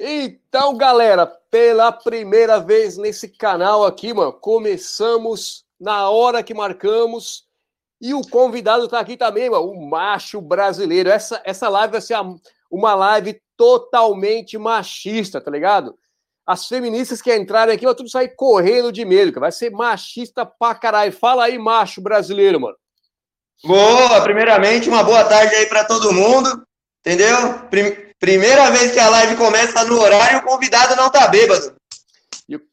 Então, galera, pela primeira vez nesse canal aqui, mano, começamos na hora que marcamos e o convidado tá aqui também, mano, o macho brasileiro. Essa, essa live vai ser uma live totalmente machista, tá ligado? As feministas que entrarem aqui vão tudo sair correndo de medo, que vai ser machista pra caralho. Fala aí, macho brasileiro, mano. Boa, primeiramente, uma boa tarde aí para todo mundo, entendeu? Prim primeira vez que a live começa no horário, o convidado não tá bêbado.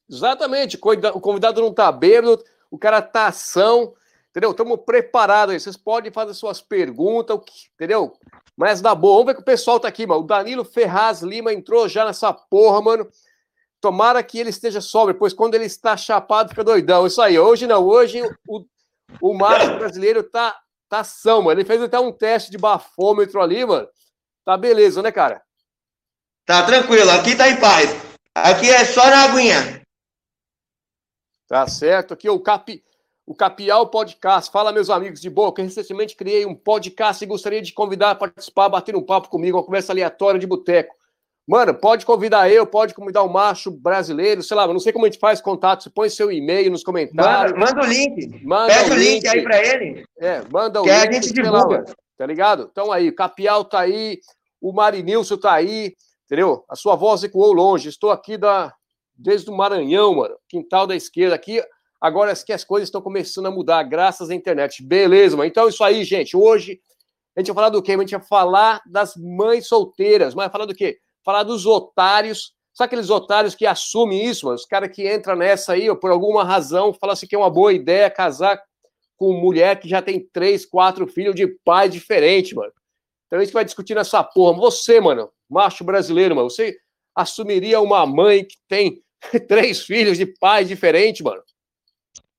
Exatamente, o convidado não tá bêbado, o cara tá ação, entendeu? Estamos preparados aí, vocês podem fazer suas perguntas, entendeu? Mas na boa, vamos ver que o pessoal tá aqui, mano. O Danilo Ferraz Lima entrou já nessa porra, mano. Tomara que ele esteja sóbrio, pois quando ele está chapado fica doidão. Isso aí, hoje não, hoje o, o macho brasileiro tá, tá ação, mano. Ele fez até um teste de bafômetro ali, mano. Tá beleza, né, cara? Tá tranquilo, aqui tá em paz. Aqui é só na aguinha. Tá certo. Aqui o Capi, o Capial Podcast. Fala, meus amigos de que recentemente criei um podcast e gostaria de convidar a participar, bater um papo comigo, uma conversa aleatória de boteco. Mano, pode convidar eu, pode convidar o macho brasileiro, sei lá, não sei como a gente faz contato, você põe seu e-mail nos comentários. Manda, manda o link. Manda Pede o link, link aí pra ele. É, manda o que link. Que a gente divulga. Lá, tá ligado? Então aí, o Capial tá aí, o Marinilson tá aí, entendeu? A sua voz ecoou longe. Estou aqui da desde o Maranhão, mano, quintal da esquerda aqui. Agora é que as coisas estão começando a mudar, graças à internet. Beleza, mano. Então, isso aí, gente. Hoje a gente vai falar do quê? A gente vai falar das mães solteiras. Mas falar do quê? Falar dos otários. Sabe aqueles otários que assumem isso, mano? Os caras que entram nessa aí, por alguma razão, falam assim que é uma boa ideia casar com mulher que já tem três, quatro filhos de pai diferente, mano. Então a gente vai discutir nessa porra. Você, mano, macho brasileiro, mano, você assumiria uma mãe que tem três filhos de pai diferente, mano?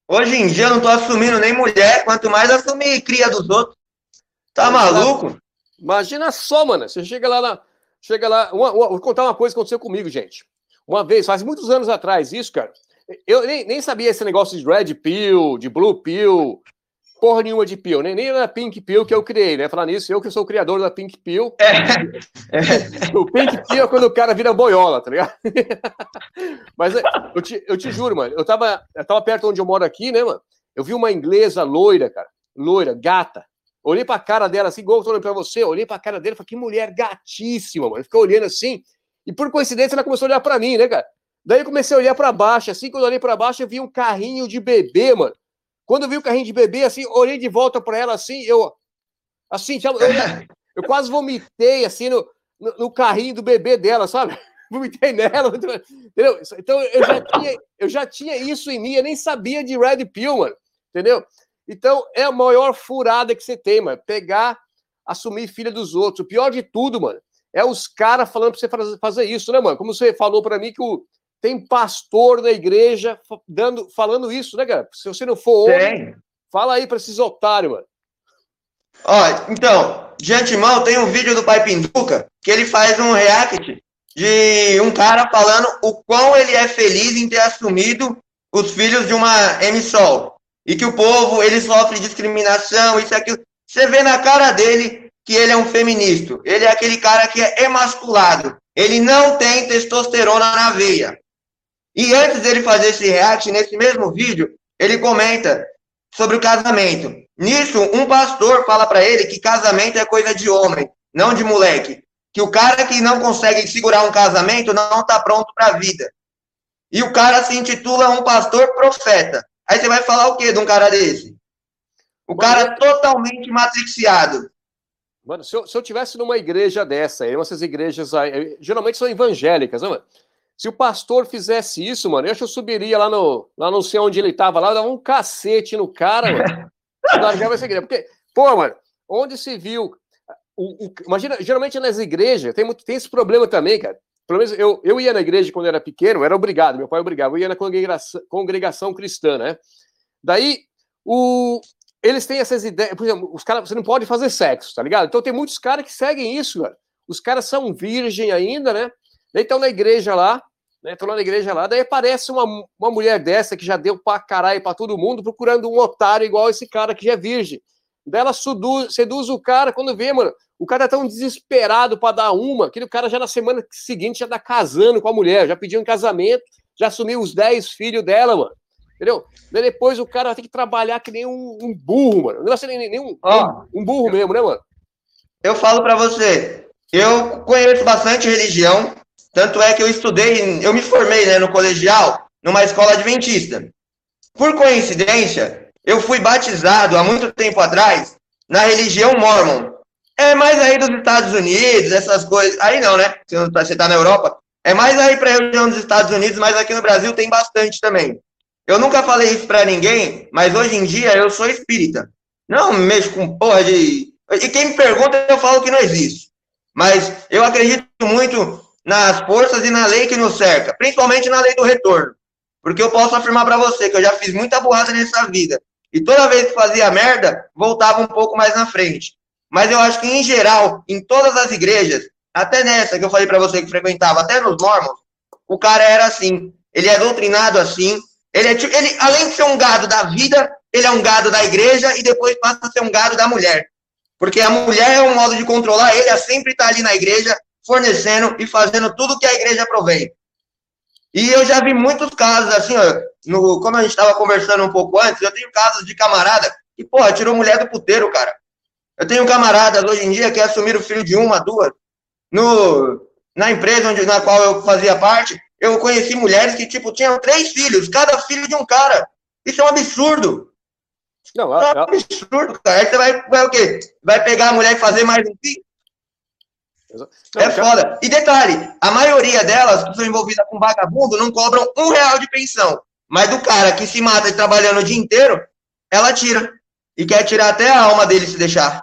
Hoje em dia eu não tô assumindo nem mulher, quanto mais assumir cria dos outros. Tá maluco? Imagina só, mano. Você chega lá na. Chega lá. Uma, uma, vou contar uma coisa que aconteceu comigo, gente. Uma vez, faz muitos anos atrás, isso, cara. Eu nem, nem sabia esse negócio de red pill, de blue pill, porra nenhuma de pill, nem, nem na Pink Pill que eu criei, né? Falar nisso, eu que sou o criador da Pink Pill. É. O Pink Pill é quando o cara vira boiola, tá ligado? Mas é, eu te, eu te juro, mano, eu tava, eu tava perto onde eu moro aqui, né, mano? Eu vi uma inglesa loira, cara, loira, gata. Olhei pra cara dela assim, igual eu tô olhando pra você, olhei pra cara dela e falei, que mulher gatíssima, mano. Ficou olhando assim, e por coincidência ela começou a olhar pra mim, né, cara? Daí eu comecei a olhar pra baixo, assim, quando eu olhei pra baixo, eu vi um carrinho de bebê, mano quando eu vi o carrinho de bebê, assim, olhei de volta para ela, assim, eu. Assim, eu, eu, quase vomitei, assim, no, no, no, carrinho do bebê dela, sabe? Vomitei nela, entendeu? Então, eu já, tinha, eu já tinha isso em mim, eu nem sabia de Red Pill, mano, entendeu? Então, é a maior furada que você tem, mano. Pegar, assumir filha dos outros. O pior de tudo, mano, é os caras falando pra você fazer isso, né, mano? Como você falou para mim que o, tem pastor da igreja dando, falando isso, né, cara? Se você não for homem, fala aí para esses otários, mano. Ó, então, de antemão, tem um vídeo do Pai Pinduca que ele faz um react de um cara falando o quão ele é feliz em ter assumido os filhos de uma emissol. E que o povo, ele sofre discriminação, isso e aquilo. Você vê na cara dele que ele é um feminista. Ele é aquele cara que é emasculado. Ele não tem testosterona na veia. E antes dele fazer esse react, nesse mesmo vídeo, ele comenta sobre o casamento. Nisso, um pastor fala para ele que casamento é coisa de homem, não de moleque. Que o cara que não consegue segurar um casamento não está pronto para a vida. E o cara se intitula um pastor profeta. Aí você vai falar o quê de um cara desse? O cara é totalmente matriciado. Mano, se eu, se eu tivesse numa igreja dessa, aí, essas igrejas aí, geralmente são evangélicas, não, mano? Se o pastor fizesse isso, mano, eu acho que eu subiria lá no. Lá não sei onde ele tava, lá, dava um cacete no cara, mano. essa igreja. Porque, pô, mano, onde se viu. O, o, imagina, geralmente nas igrejas, tem, muito, tem esse problema também, cara. Pelo menos eu, eu ia na igreja quando eu era pequeno, era obrigado, meu pai obrigava, eu ia na congregação, congregação cristã, né? Daí, o, eles têm essas ideias, por exemplo, os caras, você não pode fazer sexo, tá ligado? Então tem muitos caras que seguem isso, cara. Os caras são virgem ainda, né? Daí estão na igreja lá, né? Estão lá na igreja lá, daí aparece uma, uma mulher dessa que já deu pra caralho pra todo mundo, procurando um otário igual esse cara que já é virgem. Daí ela seduz, seduz o cara, quando vê, mano, o cara é tão desesperado para dar uma, que o cara já na semana seguinte já tá casando com a mulher, já pediu um casamento, já assumiu os 10 filhos dela, mano. Entendeu? Daí depois o cara vai ter que trabalhar que nem um, um burro, mano. Não é nem, nem um, oh, um burro mesmo, né, mano? Eu falo para você, eu conheço bastante religião, tanto é que eu estudei, eu me formei né, no colegial, numa escola adventista. Por coincidência, eu fui batizado há muito tempo atrás na religião mormon. É mais aí dos Estados Unidos, essas coisas. Aí não, né? Você está na Europa. É mais aí para a região dos Estados Unidos, mas aqui no Brasil tem bastante também. Eu nunca falei isso para ninguém, mas hoje em dia eu sou espírita. Não mexo com porra de. E quem me pergunta, eu falo que não existe. Mas eu acredito muito nas forças e na lei que nos cerca, principalmente na lei do retorno. Porque eu posso afirmar para você que eu já fiz muita burrada nessa vida. E toda vez que fazia merda, voltava um pouco mais na frente. Mas eu acho que, em geral, em todas as igrejas, até nessa que eu falei para você que frequentava, até nos mormons, o cara era assim. Ele é doutrinado assim. Ele, é, ele, além de ser um gado da vida, ele é um gado da igreja e depois passa a ser um gado da mulher. Porque a mulher é um modo de controlar, ele é sempre estar tá ali na igreja, fornecendo e fazendo tudo que a igreja provém. E eu já vi muitos casos assim, ó, no, como a gente estava conversando um pouco antes, eu tenho casos de camarada que, porra, tirou mulher do puteiro, cara. Eu tenho camaradas hoje em dia que assumiram o filho de uma, duas. No, na empresa onde, na qual eu fazia parte, eu conheci mulheres que, tipo, tinham três filhos, cada filho de um cara. Isso é um absurdo. Não, é um absurdo, cara. Aí você vai, vai o quê? Vai pegar a mulher e fazer mais um filho? Não, é foda. E detalhe, a maioria delas que são envolvidas com vagabundo não cobram um real de pensão. Mas do cara que se mata trabalhando o dia inteiro, ela tira. E quer tirar até a alma dele se deixar.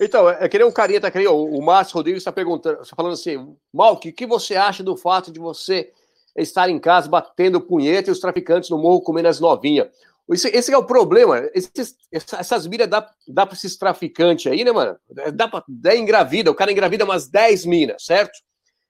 Então, é, é que nem um carinha tá querendo, o Márcio Rodrigues está perguntando, está falando assim, Mal, o que, que você acha do fato de você estar em casa batendo punheta e os traficantes no morro comendo as novinhas? Esse, esse é o problema. Esses, essas miras dá, dá para esses traficantes aí, né, mano? Dá pra dá engravida, o cara engravida umas 10 minas, certo?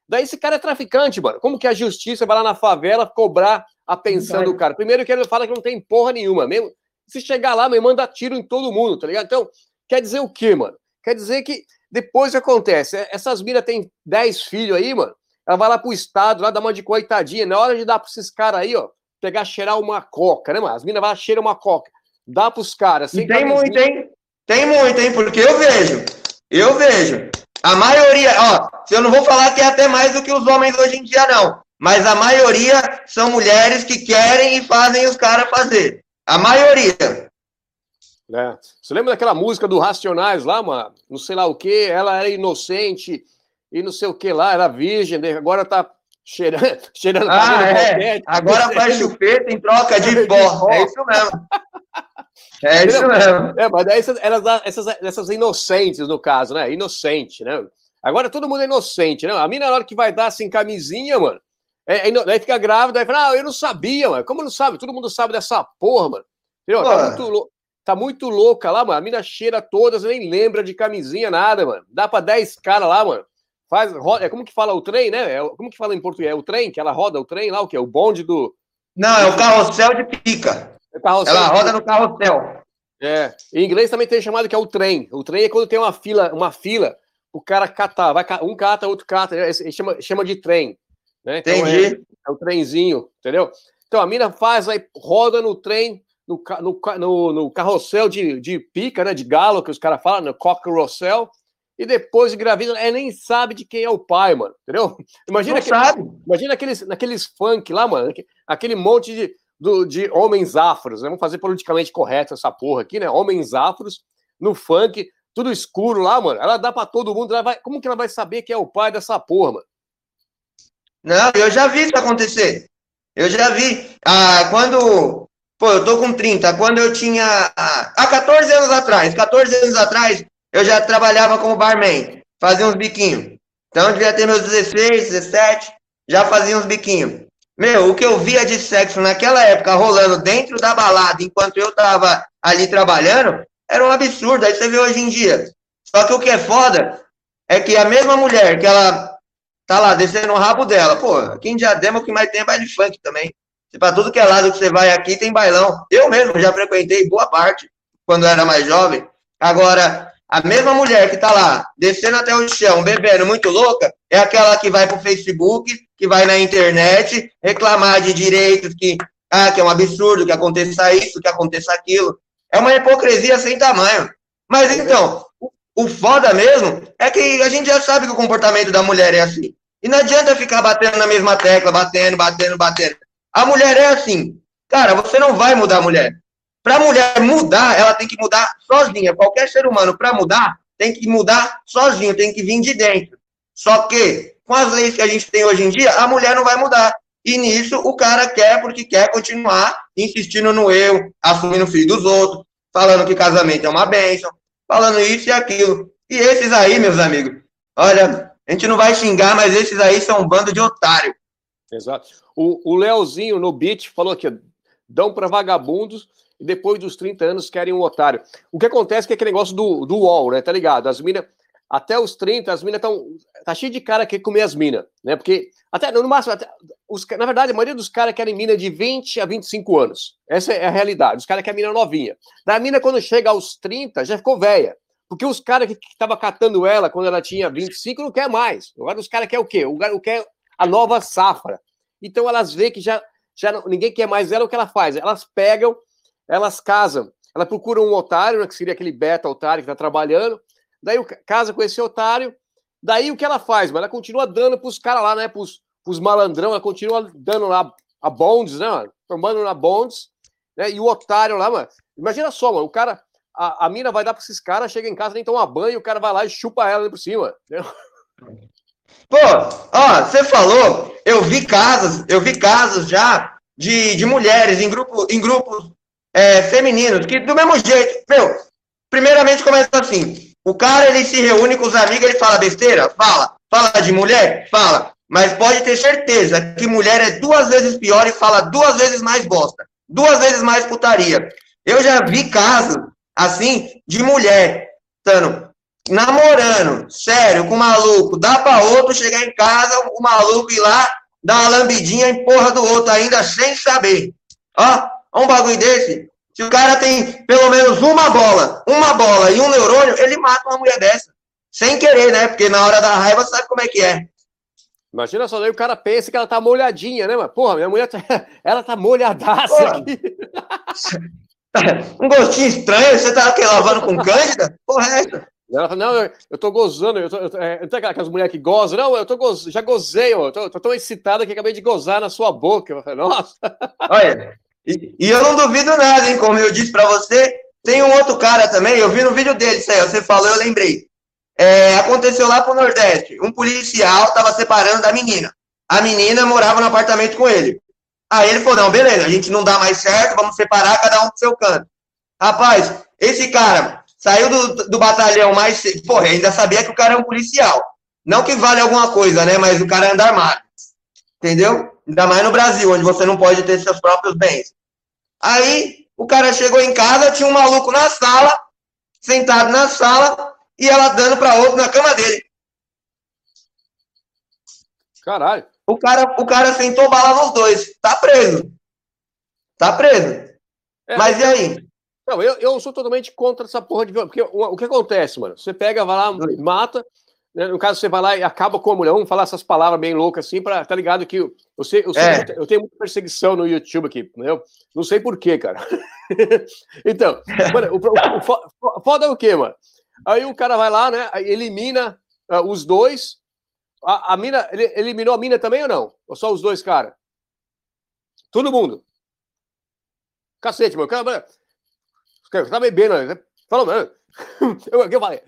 Daí esse cara é traficante, mano. Como que a justiça vai lá na favela cobrar a pensão do cara? Primeiro que ele fala que não tem porra nenhuma. Mesmo se chegar lá, me manda tiro em todo mundo, tá ligado? Então, quer dizer o quê, mano? Quer dizer que depois que acontece, é, essas minas têm 10 filhos aí, mano. Ela vai lá pro estado, lá dá uma de coitadinha. Na hora de dar pra esses caras aí, ó, pegar, cheirar uma coca, né, mano? As minas vão cheirar uma coca. Dá pros caras. Tem muito, hein? Tem muito, hein? Porque eu vejo. Eu vejo. A maioria, ó, eu não vou falar que é até mais do que os homens hoje em dia, não. Mas a maioria são mulheres que querem e fazem os caras fazer. A maioria. É. Você lembra daquela música do Racionais lá, mano? Não sei lá o que, ela era inocente e não sei o que lá, era virgem, né? agora tá cheirando. cheirando ah, é. Agora faz chupeta em troca de pó. É isso mesmo. É isso mesmo. É, mas daí essas, essas, essas inocentes, no caso, né? Inocente, né? Agora todo mundo é inocente, né? A mina, na hora que vai dar assim, camisinha, mano, é, é, daí fica grávida, aí fala, ah, eu não sabia, mano. Como não sabe? Todo mundo sabe dessa porra, mano. Entendeu? Tá muito, tá muito louca lá, mano. A mina cheira todas, nem lembra de camisinha, nada, mano. Dá pra 10 caras lá, mano. Faz, roda, é como que fala o trem, né? É, como que fala em português? É o trem, que ela roda o trem lá, o que? É o bonde do. Não, é o carrossel de pica. É carrossel ela roda no carrossel. É. Em inglês também tem chamado que é o trem. O trem é quando tem uma fila, uma fila, o cara catar, vai, um cata, outro cata, chama, chama de trem. Né? Então Entendi. É, é o trenzinho, entendeu? Então a mina faz, aí roda no trem, no, no, no, no carrossel de, de pica, né? De galo, que os caras falam, no cockrossel, e depois de gravida, é nem sabe de quem é o pai, mano. Entendeu? Imagina, aquele, imagina aqueles, naqueles funk lá, mano, aquele monte de, do, de homens afros, né? Vamos fazer politicamente correto essa porra aqui, né? Homens afros no funk, tudo escuro lá, mano. Ela dá para todo mundo. Vai, como que ela vai saber que é o pai dessa porra, mano? Não, eu já vi isso acontecer. Eu já vi. Ah, quando. Pô, eu tô com 30. Quando eu tinha. Ah, há 14 anos atrás. 14 anos atrás, eu já trabalhava como barman. Fazia uns biquinhos. Então, eu devia ter meus 16, 17. Já fazia uns biquinhos. Meu, o que eu via de sexo naquela época rolando dentro da balada, enquanto eu tava ali trabalhando, era um absurdo. Aí você vê hoje em dia. Só que o que é foda é que a mesma mulher que ela tá lá descendo o rabo dela. Pô, aqui em Diadema o que mais tem é baile funk também. Para tudo que é lado que você vai aqui tem bailão. Eu mesmo já frequentei boa parte quando era mais jovem. Agora, a mesma mulher que tá lá, descendo até o chão, bebendo muito louca, é aquela que vai pro Facebook, que vai na internet, reclamar de direitos que, ah, que é um absurdo, que aconteça isso, que aconteça aquilo. É uma hipocrisia sem tamanho. Mas então, o foda mesmo é que a gente já sabe que o comportamento da mulher é assim. E não adianta ficar batendo na mesma tecla, batendo, batendo, batendo. A mulher é assim. Cara, você não vai mudar a mulher. Para a mulher mudar, ela tem que mudar sozinha. Qualquer ser humano, para mudar, tem que mudar sozinho, tem que vir de dentro. Só que, com as leis que a gente tem hoje em dia, a mulher não vai mudar. E nisso, o cara quer porque quer continuar insistindo no eu, assumindo o filho dos outros, falando que casamento é uma bênção, falando isso e aquilo. E esses aí, meus amigos, olha, a gente não vai xingar, mas esses aí são um bando de otário. Exato. O, o Leozinho no beat falou aqui, dão para vagabundos e depois dos 30 anos querem um otário. O que acontece é que é aquele negócio do, do UOL, né? Tá ligado? As minas, até os 30, as minas estão. Tá cheio de cara que comer as minas, né? Porque, até no máximo, até, os, na verdade, a maioria dos caras querem mina de 20 a 25 anos. Essa é a realidade. Os caras querem mina novinha. Da mina, quando chega aos 30, já ficou velha. Porque os caras que estavam catando ela quando ela tinha 25 não quer mais. Agora os caras querem o quê? O cara quer a nova safra. Então elas veem que já, já não, ninguém quer mais ela, o que ela faz? Elas pegam, elas casam, ela procura um otário, né, que seria aquele beta otário que está trabalhando, daí casa com esse otário, daí o que ela faz? Mas ela continua dando para os caras lá, né? Para os malandrão, ela continua dando lá a bonds, né? Formando na bonds, né? E o otário lá, mano. Imagina só, mano, o cara a, a mina vai dar para esses caras, chega em casa, nem toma banho, o cara vai lá e chupa ela ali por cima. Pô, ó, você falou, eu vi casos, eu vi casos já de, de mulheres em, grupo, em grupos é, femininos, que do mesmo jeito, meu, primeiramente começa assim, o cara ele se reúne com os amigos, ele fala besteira? Fala. Fala de mulher? Fala. Mas pode ter certeza que mulher é duas vezes pior e fala duas vezes mais bosta. Duas vezes mais putaria. Eu já vi casos assim, de mulher, estando namorando, sério, com maluco, dá para outro chegar em casa, o maluco ir lá, dar uma lambidinha em porra do outro ainda sem saber. Ó, um bagulho desse. Se o cara tem pelo menos uma bola, uma bola e um neurônio, ele mata uma mulher dessa. Sem querer, né? Porque na hora da raiva sabe como é que é. Imagina só, daí o cara pensa que ela tá molhadinha, né, mano? Porra, minha mulher, tá... ela tá molhadaça Porra. aqui. um gostinho estranho, você tá aqui lavando com cândida? Porra, é essa? Não, eu, eu tô gozando, eu tô, eu tô, é, não tem aquelas mulheres que gozam, não, eu tô goz, já gozei, eu tô, tô tão excitado que acabei de gozar na sua boca. Eu falei, Nossa. Olha, e, e, eu não duvido nada, hein, como eu disse pra você, tem um outro cara também, eu vi no vídeo dele, isso aí, você falou, eu lembrei. É, aconteceu lá pro Nordeste, um policial tava separando da menina. A menina morava no apartamento com ele. Aí ele falou: não, beleza, a gente não dá mais certo, vamos separar cada um pro seu canto. Rapaz, esse cara saiu do, do batalhão mais. Porra, ainda sabia que o cara é um policial. Não que vale alguma coisa, né? Mas o cara anda armado. Entendeu? Ainda mais no Brasil, onde você não pode ter seus próprios bens. Aí o cara chegou em casa, tinha um maluco na sala, sentado na sala, e ela dando para outro na cama dele. Caralho. O cara, o cara sentou bala nos dois. Tá preso. Tá preso. É, Mas e aí? Não, eu, eu sou totalmente contra essa porra de Porque o, o que acontece, mano? Você pega, vai lá, mata. Né? No caso, você vai lá e acaba com a mulher. Vamos falar essas palavras bem loucas assim, pra, tá ligado? Que eu, sei, eu, sei, é. eu tenho muita perseguição no YouTube aqui, né? Não sei porquê, cara. então, mano, o, o, o, foda é o quê, mano? Aí o cara vai lá, né? Elimina uh, os dois, a, a mina, ele eliminou a mina também ou não? Ou só os dois caras? Todo mundo. Cacete, meu. Cara, cara tá bebendo, né? Falou, mano. Eu, eu falei.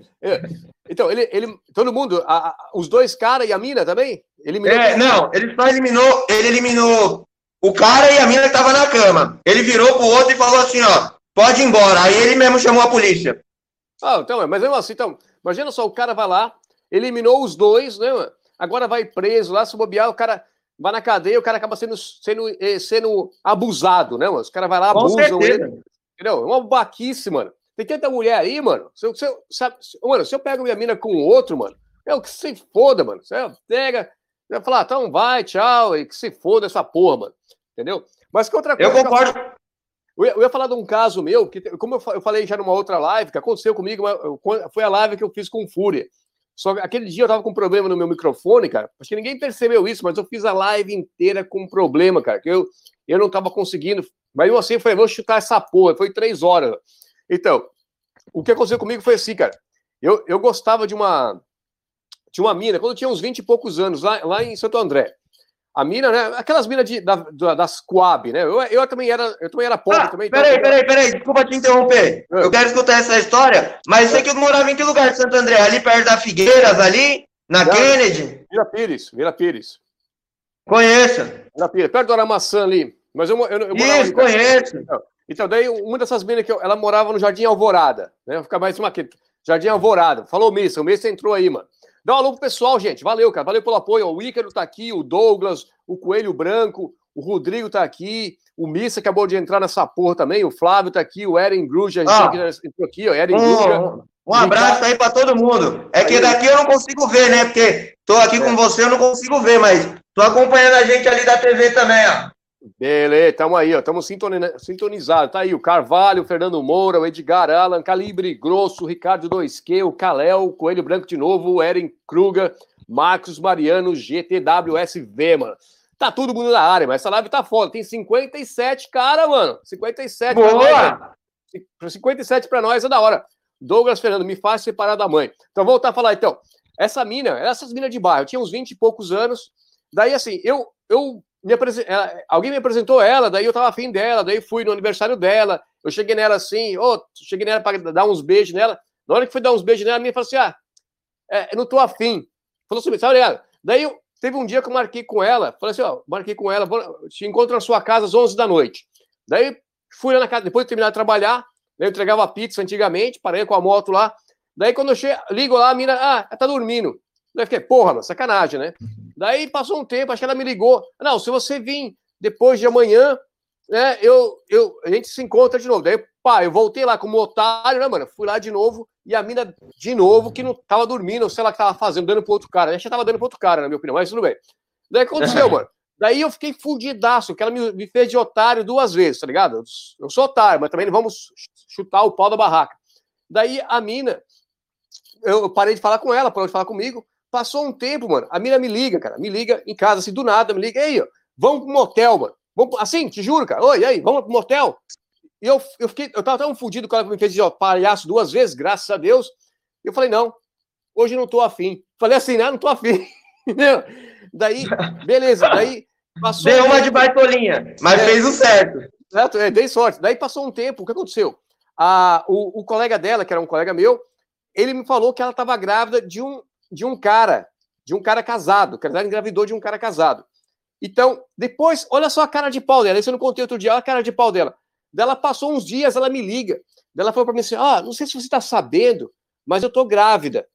Então, ele, ele, todo mundo, a, a, os dois caras e a mina também? Eliminou é, não, ele só eliminou, ele eliminou o cara e a mina que tava na cama. Ele virou pro outro e falou assim, ó, pode ir embora. Aí ele mesmo chamou a polícia. Ah, então, mas mesmo assim, então, imagina só, o cara vai lá, eliminou os dois, né, mano? agora vai preso lá, se bobear, o cara vai na cadeia, o cara acaba sendo, sendo, eh, sendo abusado, né, mano? Os caras vão lá, abusam ele. Entendeu? É uma baquice, mano. Tem tanta mulher aí, mano. Se eu, se eu, sabe, mano, se eu pego minha mina com outro, mano, é o que se foda, mano. Você pega, vai falar, então vai, tchau, e que se foda essa porra, mano. Entendeu? Mas que outra coisa. Eu concordo. Eu ia, eu ia, falar de um caso meu, que, como eu, falei já numa outra live, que aconteceu comigo, foi a live que eu fiz com Fúria. Só que aquele dia eu tava com um problema no meu microfone, cara. Acho que ninguém percebeu isso, mas eu fiz a live inteira com um problema, cara. Que eu, eu não tava conseguindo. Mas eu assim, eu falei, vou chutar essa porra. Foi três horas. Então, o que aconteceu comigo foi assim, cara. Eu, eu gostava de uma, de uma mina, quando eu tinha uns 20 e poucos anos, lá, lá em Santo André. A mina, né? Aquelas minas de, da, das Coab, né? Eu, eu também era, eu também era pobre ah, também. Peraí, então, peraí, peraí, desculpa te interromper. É. Eu quero escutar essa história, mas sei que eu morava em que lugar de Santo André? Ali perto da Figueiras, ali? Na Não, Kennedy? Vila Pires, Vila Pires. Conheço. Vila Pires, perto do Aramaçã ali. Mas eu, eu, eu Isso, ali, conheço. Então, então, daí uma dessas minas que eu, ela morava no Jardim Alvorada, né? Ficar mais uma aqui. Jardim Alvorada. Falou Missa, o Missa entrou aí, mano. Dá um alô pro pessoal, gente. Valeu, cara. Valeu pelo apoio. O Ícaro tá aqui, o Douglas, o Coelho Branco, o Rodrigo tá aqui, o Missa acabou de entrar nessa porra também, o Flávio tá aqui, o Eren Gruja ah, entrou aqui, ó, Eren um, Gruja. Um abraço aí para todo mundo. É que daqui eu não consigo ver, né? Porque tô aqui é. com você, eu não consigo ver, mas tô acompanhando a gente ali da TV também, ó. Beleza, tamo aí, ó, tamo sintonizados. Tá aí o Carvalho, o Fernando Moura, o Edgar Alan, Calibre Grosso, o Ricardo 2Q, o Caléo, o Coelho Branco de novo, o Eren Kruger, Marcos Mariano, GTWSV, mano. Tá todo mundo na área, mas essa live tá foda. Tem 57 cara, mano. 57 Boa! Pra nós, 57 pra nós é da hora. Douglas Fernando, me faz separar da mãe. Então, voltar a falar, então. Essa mina, essas minas de bairro, eu tinha uns 20 e poucos anos. Daí, assim, eu, eu me ela, alguém me apresentou ela, daí eu tava afim dela, daí fui no aniversário dela, eu cheguei nela assim, oh, cheguei nela para dar uns beijos nela. Na hora que fui dar uns beijos nela, a minha falou assim: ah, é, eu não tô afim. Falou assim, sabe ela? Daí eu, teve um dia que eu marquei com ela, falei assim: ó, marquei com ela, vou, te encontro na sua casa às 11 da noite. Daí fui lá na casa, depois de terminar de trabalhar, eu entregava pizza antigamente, parei com a moto lá. Daí quando eu chego, ligo lá, a mina, ah, tá dormindo. Daí fiquei, porra, mano, sacanagem, né? Daí passou um tempo, acho que ela me ligou. Não, se você vir depois de amanhã, né, eu, eu, a gente se encontra de novo. Daí, pá, eu voltei lá como otário, né, mano? Fui lá de novo e a mina, de novo, que não tava dormindo, sei lá o que tava fazendo, dando pro outro cara. A gente tava dando pro outro cara, na minha opinião, mas tudo bem. Daí aconteceu, mano. Daí eu fiquei fudidaço, que ela me, me, fez de otário duas vezes, tá ligado? Eu sou otário, mas também não vamos chutar o pau da barraca. Daí a mina, eu parei de falar com ela, parou de falar comigo. Passou um tempo, mano. A mina me liga, cara. Me liga em casa, assim, do nada, me liga. Ei, ó, vamos pro motel, mano. Vamos, assim, te juro, cara. Oi, aí, vamos pro motel. E eu, eu fiquei, eu tava tão fudido com ela que me fez de ó, palhaço duas vezes, graças a Deus. Eu falei, não, hoje não tô afim. Falei assim, não, não tô afim. Entendeu? Daí, beleza, daí passou. Deu uma de baitolinha, mas é, fez o certo. Certo, é, dei sorte. Daí passou um tempo, o que aconteceu? A, o, o colega dela, que era um colega meu, ele me falou que ela estava grávida de um de um cara, de um cara casado, que ela engravidou de um cara casado. Então, depois, olha só a cara de pau dela, isso eu não contei outro dia, olha a cara de pau dela. Dela passou uns dias, ela me liga. Ela falou para mim assim: Ah, não sei se você está sabendo, mas eu tô grávida.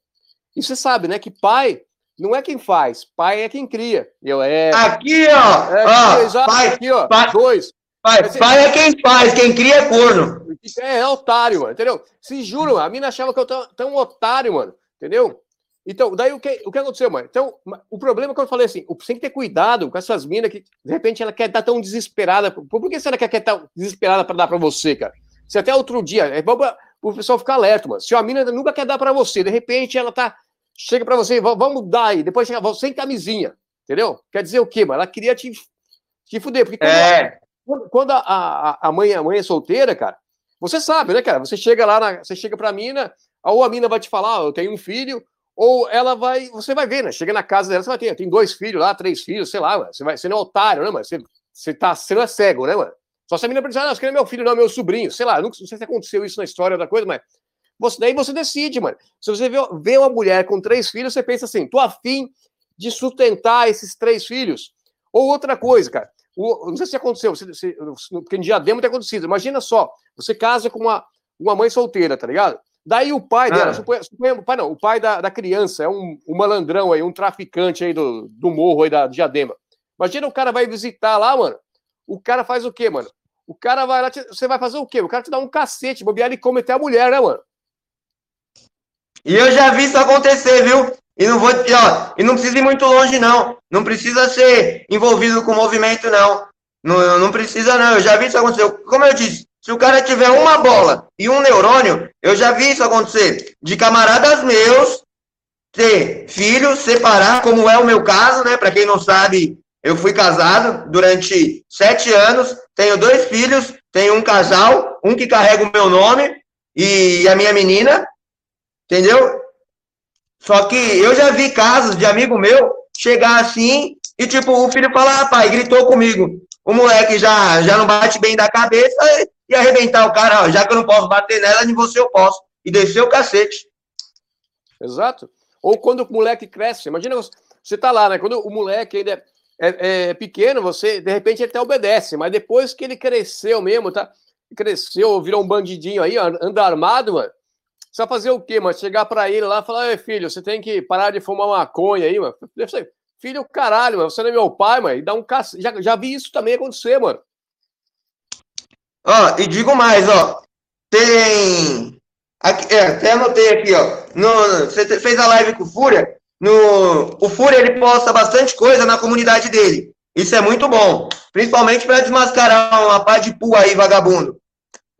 E você sabe, né, que pai não é quem faz, pai é quem cria. Eu é. Aqui, ó. É, ó exato, pai, aqui, ó. Pai, dois. Pai, pai é quem faz, quem cria é corno. É, é otário, mano, entendeu? Se juro, a mina achava que eu tão, tão otário, mano, entendeu? Então, daí o que, o que aconteceu, mãe? Então, o problema é que eu falei assim: você tem que ter cuidado com essas minas que, de repente, ela quer estar tão desesperada. Por que será que ela quer estar desesperada para dar para você, cara? Se até outro dia, é bom para o pessoal ficar alerta, mano. Se a mina nunca quer dar para você, de repente ela tá. Chega para você, vamos dar aí, depois chega sem camisinha, entendeu? Quer dizer o quê, mano? Ela queria te, te fuder. Porque quando, é. quando, quando a, a, a, mãe, a mãe é solteira, cara, você sabe, né, cara? Você chega lá, na, você chega pra mina, ou a mina vai te falar, oh, eu tenho um filho, ou ela vai, você vai ver, né? Chega na casa dela, você vai ter, tem dois filhos lá, três filhos, sei lá, você vai, você não é otário, né, mano? Você, você tá, não é cego, né, mano? Só se a menina pensar, não, aqui não é meu filho, não, é meu sobrinho, sei lá, não, não sei se aconteceu isso na história da coisa, mas você, daí você decide, mano. Se você vê, vê uma mulher com três filhos, você pensa assim, tô afim de sustentar esses três filhos. Ou outra coisa, cara, o, não sei se aconteceu, se, se, porque em Diadema tem acontecido, imagina só, você casa com uma, uma mãe solteira, tá ligado? Daí o pai dela, ah. suponha, suponha, pai não, o pai da, da criança é um, um, malandrão aí, um traficante aí do, do morro aí da Diadema. Imagina o cara vai visitar lá, mano. O cara faz o quê, mano? O cara vai lá, te, você vai fazer o quê? O cara te dá um cacete, bobear e cometer a mulher, né, mano? E eu já vi isso acontecer, viu? E não vou, ó, e não precisa ir muito longe, não. Não precisa ser envolvido com o movimento, não. Não, não precisa, não. Eu já vi isso acontecer. Como eu disse, Se o cara tiver uma bola e um neurônio, eu já vi isso acontecer. De camaradas meus ter filhos, separar, como é o meu caso, né? Para quem não sabe, eu fui casado durante sete anos, tenho dois filhos, tenho um casal, um que carrega o meu nome e a minha menina, entendeu? Só que eu já vi casos de amigo meu chegar assim e, tipo, o filho falar, ah, pai, gritou comigo. O moleque já, já não bate bem da cabeça e arrebentar o cara, ó, já que eu não posso bater nela, nem você eu posso. E descer o cacete. Exato. Ou quando o moleque cresce, imagina você tá lá, né? Quando o moleque ainda é, é, é pequeno, você, de repente, até obedece, mas depois que ele cresceu mesmo, tá? Cresceu, virou um bandidinho aí, anda armado, mano. Você vai fazer o quê, mano? Chegar para ele lá e falar, Ei, filho, você tem que parar de fumar maconha aí, mano. Filho, caralho, mano, você não é meu pai, mano. E dá um cacete. Já, já vi isso também acontecer, mano. Ó, e digo mais, ó. Tem. Aqui, é, até anotei aqui, ó. No, você fez a live com o Fúria. No, o Fúria ele posta bastante coisa na comunidade dele. Isso é muito bom. Principalmente para desmascarar uma pá de pua aí, vagabundo.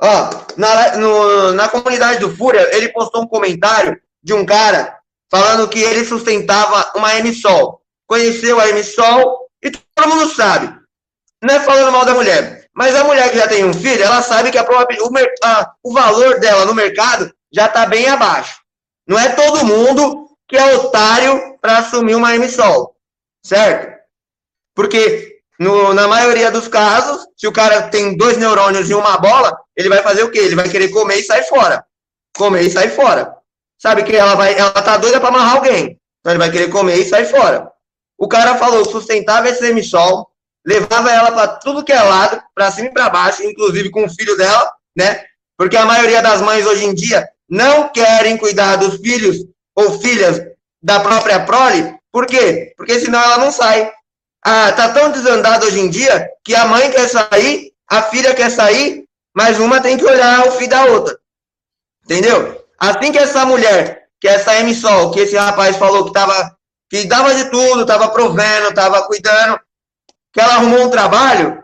Ó, na, no, na comunidade do Fúria, ele postou um comentário de um cara falando que ele sustentava uma emissol. Conheceu a emissol e todo mundo sabe. Não é falando mal da mulher, mas a mulher que já tem um filho, ela sabe que a própria, o, a, o valor dela no mercado já está bem abaixo. Não é todo mundo que é otário para assumir uma emissol, certo? Porque no, na maioria dos casos, se o cara tem dois neurônios e uma bola, ele vai fazer o quê? Ele vai querer comer e sair fora. Comer e sair fora. Sabe que ela vai, ela tá doida para amarrar alguém. Então ele vai querer comer e sair fora. O cara falou, sustentava esse emissol, levava ela para tudo que é lado, para cima e para baixo, inclusive com o filho dela, né? Porque a maioria das mães hoje em dia não querem cuidar dos filhos ou filhas da própria prole. Por quê? Porque senão ela não sai. Ah, tá tão desandado hoje em dia que a mãe quer sair, a filha quer sair, mas uma tem que olhar o filho da outra. Entendeu? Assim que essa mulher, que essa emissol, que esse rapaz falou que tava, que dava de tudo, tava provendo, tava cuidando, que ela arrumou um trabalho,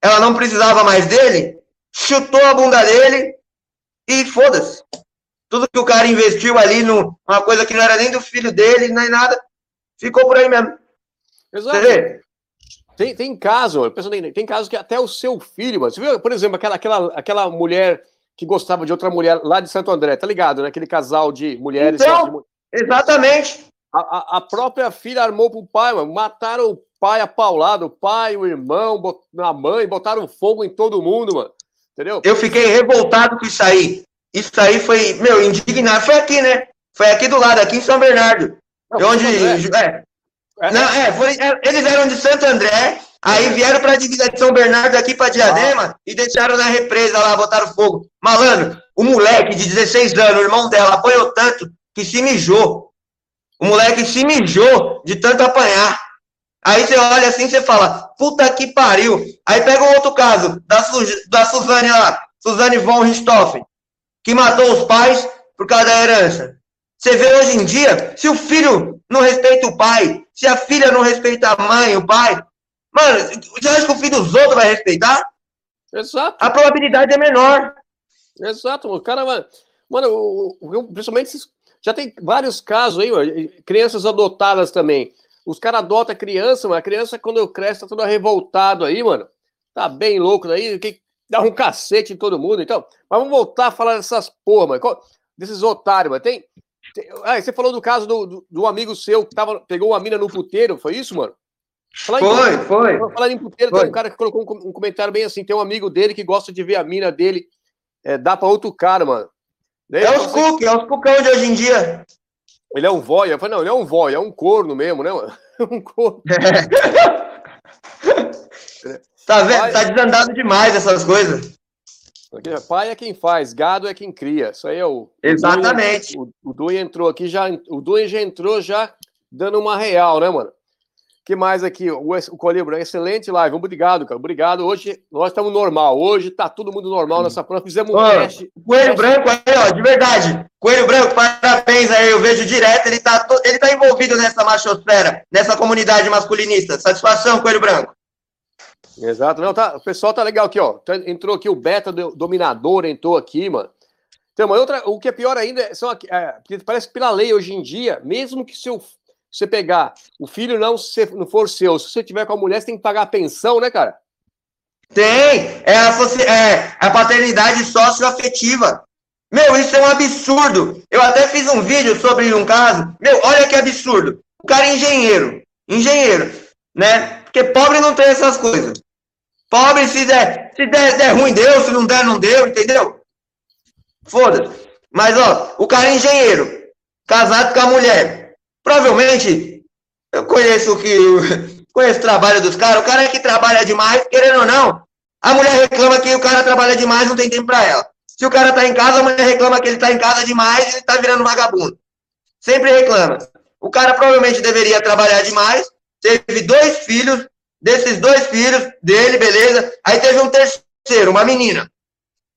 ela não precisava mais dele, chutou a bunda dele e foda-se. Tudo que o cara investiu ali numa coisa que não era nem do filho dele, nem nada, ficou por aí mesmo. Exato. Tem, tem caso, tem, tem caso que até o seu filho, mano, você viu, por exemplo, aquela, aquela, aquela mulher que gostava de outra mulher lá de Santo André, tá ligado, né? Aquele casal de mulheres. Então, de... exatamente. A, a, a, própria filha armou pro pai, mano. Mataram o pai apaulado, o pai, o irmão, a mãe, botaram fogo em todo mundo, mano. Entendeu? Eu fiquei revoltado com isso aí. Isso aí foi, meu, indignado. Foi aqui, né? Foi aqui do lado, aqui em São Bernardo. Não, onde, é, é. Não, é, foi, é, eles eram de Santo André, aí vieram para a divisa de São Bernardo aqui para Diadema ah. e deixaram na represa lá, botaram fogo. Malandro, o moleque de 16 anos, o irmão dela, apanhou tanto que se mijou. O moleque se mijou de tanto apanhar. Aí você olha assim você fala, puta que pariu. Aí pega um outro caso, da, Su, da Suzane lá, Suzane von Richthofen, que matou os pais por causa da herança. Você vê hoje em dia, se o filho não respeita o pai, se a filha não respeita a mãe, o pai, mano, você acha que o filho dos outros vai respeitar? Exato. A probabilidade é menor. Exato, o cara, mano, mano principalmente já tem vários casos aí, mano, crianças adotadas também. Os caras adotam a criança, mano, a criança quando cresce tá toda revoltado aí, mano. Tá bem louco daí, que dá um cacete em todo mundo. Então, mas vamos voltar a falar dessas porra, mano. Desses otários, mano. Tem, ah, você falou do caso do, do, do, amigo seu que tava, pegou uma mina no puteiro, foi isso, mano? Falar foi, em, foi. Falar em puteiro, foi. tem um cara que colocou um, um, comentário bem assim: tem um amigo dele que gosta de ver a mina dele é, dar pra outro cara, mano. Daí, é os assim, cook, é os cucão de hoje em dia. Ele é um voia. Eu falei, não, ele é um voia, é um corno mesmo, né, mano? um corno. É. tá vendo? Tá desandado demais essas coisas. Pai é quem faz, gado é quem cria. Isso aí é o. Exatamente. O, o Dui entrou aqui já. O Dui já entrou já dando uma real, né, mano? Que mais aqui? O, o Colibra, excelente live. Obrigado, cara. Obrigado. Hoje nós estamos normal. Hoje tá todo mundo normal nessa prova. Fizemos um Ô, teste. Coelho teste. Branco aí, ó, de verdade. Coelho Branco, parabéns aí. Eu vejo direto. Ele tá, ele tá envolvido nessa machosfera, nessa comunidade masculinista. Satisfação, Coelho Branco. Exato. Não, tá, o pessoal tá legal aqui, ó. Tá, entrou aqui o beta do, dominador, entrou aqui, mano. Então, mas outra, o que é pior ainda são é, parece que pela lei hoje em dia, mesmo que seu você pegar o filho não se não for seu, se você tiver com a mulher, você tem que pagar a pensão, né, cara? Tem, é a, é a paternidade socioafetiva. Meu, isso é um absurdo. Eu até fiz um vídeo sobre um caso. Meu, olha que absurdo. O cara é engenheiro. Engenheiro, né? Porque pobre não tem essas coisas. Pobre, se der, se der, der ruim, deu. Se não der, não deu, entendeu? Foda-se. Mas, ó, o cara é engenheiro. Casado com a mulher. Provavelmente, eu conheço que. Conheço o trabalho dos caras. O cara é que trabalha demais, querendo ou não. A mulher reclama que o cara trabalha demais, não tem tempo pra ela. Se o cara tá em casa, a mulher reclama que ele tá em casa demais e ele tá virando vagabundo. Sempre reclama. O cara provavelmente deveria trabalhar demais, teve dois filhos, desses dois filhos dele, beleza? Aí teve um terceiro, uma menina.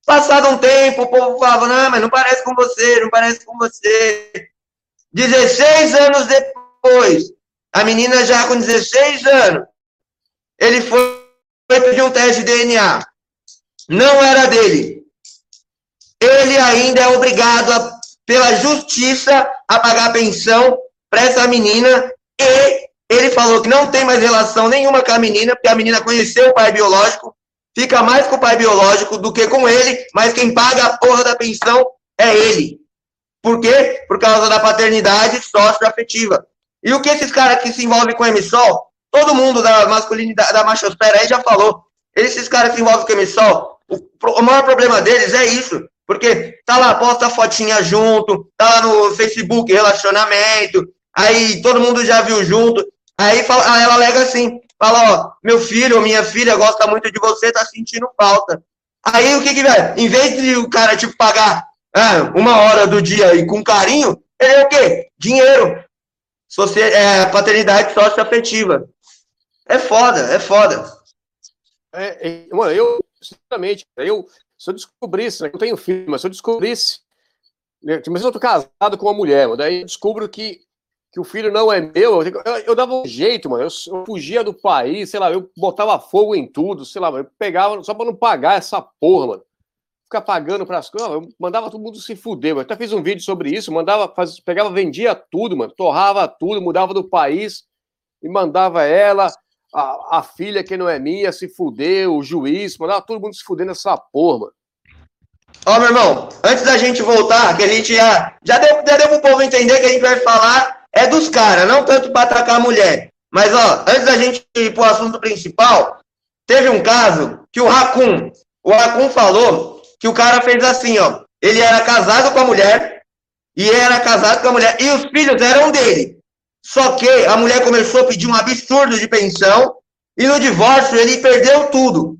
Passado um tempo, o povo falava, não, mas não parece com você, não parece com você. 16 anos depois, a menina já com 16 anos, ele foi pedir um teste de DNA. Não era dele ele ainda é obrigado, a, pela justiça, a pagar a pensão para essa menina e ele falou que não tem mais relação nenhuma com a menina, porque a menina conheceu o pai biológico, fica mais com o pai biológico do que com ele, mas quem paga a porra da pensão é ele. Por quê? Por causa da paternidade sócio-afetiva. E o que esses caras que se envolvem com o MSOL, todo mundo da masculinidade, da machosfera aí já falou. Esses caras que se envolvem com o MSOL, o, o maior problema deles é isso. Porque tá lá, posta fotinha junto, tá lá no Facebook, relacionamento, aí todo mundo já viu junto. Aí, fala, aí ela alega assim, fala, ó, meu filho ou minha filha gosta muito de você, tá sentindo falta. Aí o que que vai? Em vez de o cara, tipo, pagar ah, uma hora do dia e com carinho, ele é o quê? Dinheiro. Você, é paternidade socioafetiva. É foda, é foda. É, é, mano, eu, sinceramente, eu, se eu descobrisse, né, eu tenho filho, mas se eu descobrisse, né, mas eu tô casado com uma mulher, daí eu descubro que, que o filho não é meu, eu, eu, eu dava um jeito, mano, eu, eu, fugia do país, sei lá, eu botava fogo em tudo, sei lá, eu pegava só para não pagar essa porra, mano. Ficar pagando para as coisas, eu mandava todo mundo se fuder. Eu até fiz um vídeo sobre isso, mandava, faz, pegava, vendia tudo, mano, torrava tudo, mudava do país e mandava ela, a, a, filha que não é minha se fuder, o juiz, mandava todo mundo se fuder nessa porra, mano. Ó, meu irmão, antes da gente voltar, que a gente já, já deu, já deu pro povo entender que a gente vai falar é dos caras, não tanto para atacar a mulher. Mas, ó, antes da gente ir pro assunto principal, teve um caso que o Racun, o Racun falou que o cara fez assim, ó, ele era casado com a mulher, e era casado com a mulher, e os filhos eram dele. Só que a mulher começou a pedir um absurdo de pensão e no divórcio ele perdeu tudo.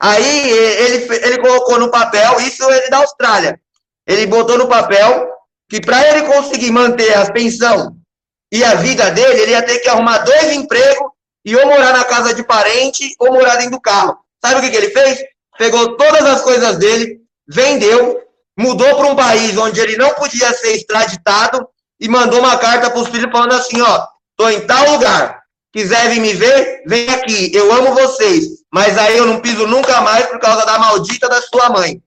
Aí ele, ele colocou no papel, isso ele da Austrália. Ele botou no papel que para ele conseguir manter a pensão e a vida dele, ele ia ter que arrumar dois empregos e ou morar na casa de parente ou morar dentro do carro. Sabe o que, que ele fez? Pegou todas as coisas dele, vendeu, mudou para um país onde ele não podia ser extraditado e mandou uma carta para os filhos falando assim, ó, tô em tal lugar, quiser vir me ver, vem aqui, eu amo vocês, mas aí eu não piso nunca mais por causa da maldita da sua mãe.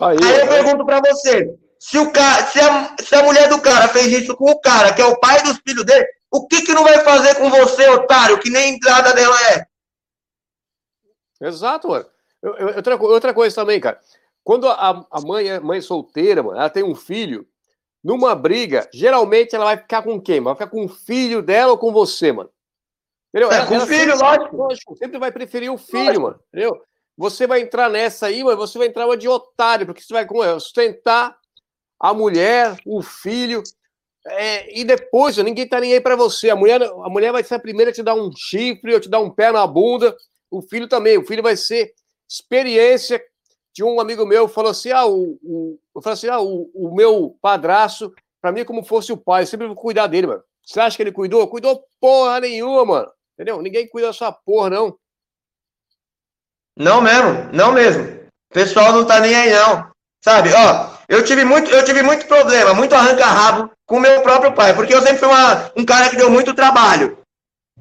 Aí, aí eu né? pergunto para você, se, o cara, se, a, se a mulher do cara fez isso com o cara, que é o pai dos filhos dele, o que que não vai fazer com você, otário, que nem entrada dela é? Exato, mano. Outra, outra coisa também, cara. Quando a, a mãe é mãe solteira, mano, ela tem um filho, numa briga, geralmente ela vai ficar com quem? Vai ficar com o filho dela ou com você, mano? Entendeu? É, ela, com o filho, sempre, lógico. lógico. Sempre vai preferir o filho, lógico. mano. Entendeu? Você vai entrar nessa aí, mas você vai entrar uma de otário, porque você vai sustentar a mulher, o filho, é, e depois ninguém tá nem aí para você. A mulher, a mulher vai ser a primeira a te dar um chifre ou te dar um pé na bunda. O filho também. O filho vai ser experiência tinha um amigo meu falou assim: ah, o, o, eu falei assim, ah, o, o meu padrasto, para mim, é como fosse o pai, eu sempre vou cuidar dele, mano. Você acha que ele cuidou? Cuidou porra nenhuma, mano. Entendeu? Ninguém cuida dessa porra, não. Não mesmo, não mesmo. O pessoal não tá nem aí, não. Sabe, ó, eu tive muito, eu tive muito problema, muito arranca-rabo com meu próprio pai, porque eu sempre fui uma, um cara que deu muito trabalho.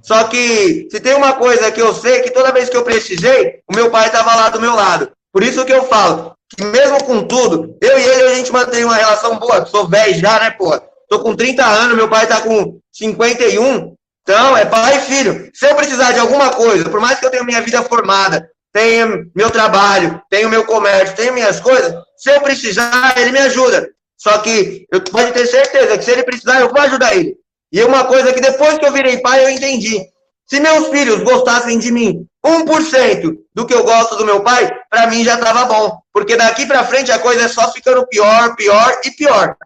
Só que se tem uma coisa que eu sei, que toda vez que eu precisei, o meu pai estava lá do meu lado. Por isso que eu falo, que mesmo com tudo, eu e ele, a gente mantém uma relação boa. Sou velho já, né, pô? Tô com 30 anos, meu pai tá com 51. Então, é pai e filho. Se eu precisar de alguma coisa, por mais que eu tenha minha vida formada, tenha meu trabalho, tenha meu comércio, tenha minhas coisas, se eu precisar, ele me ajuda. Só que eu pode ter certeza que se ele precisar, eu vou ajudar ele. E uma coisa que depois que eu virei pai, eu entendi. Se meus filhos gostassem de mim 1% do que eu gosto do meu pai, para mim já estava bom. Porque daqui para frente a coisa é só ficando pior, pior e pior.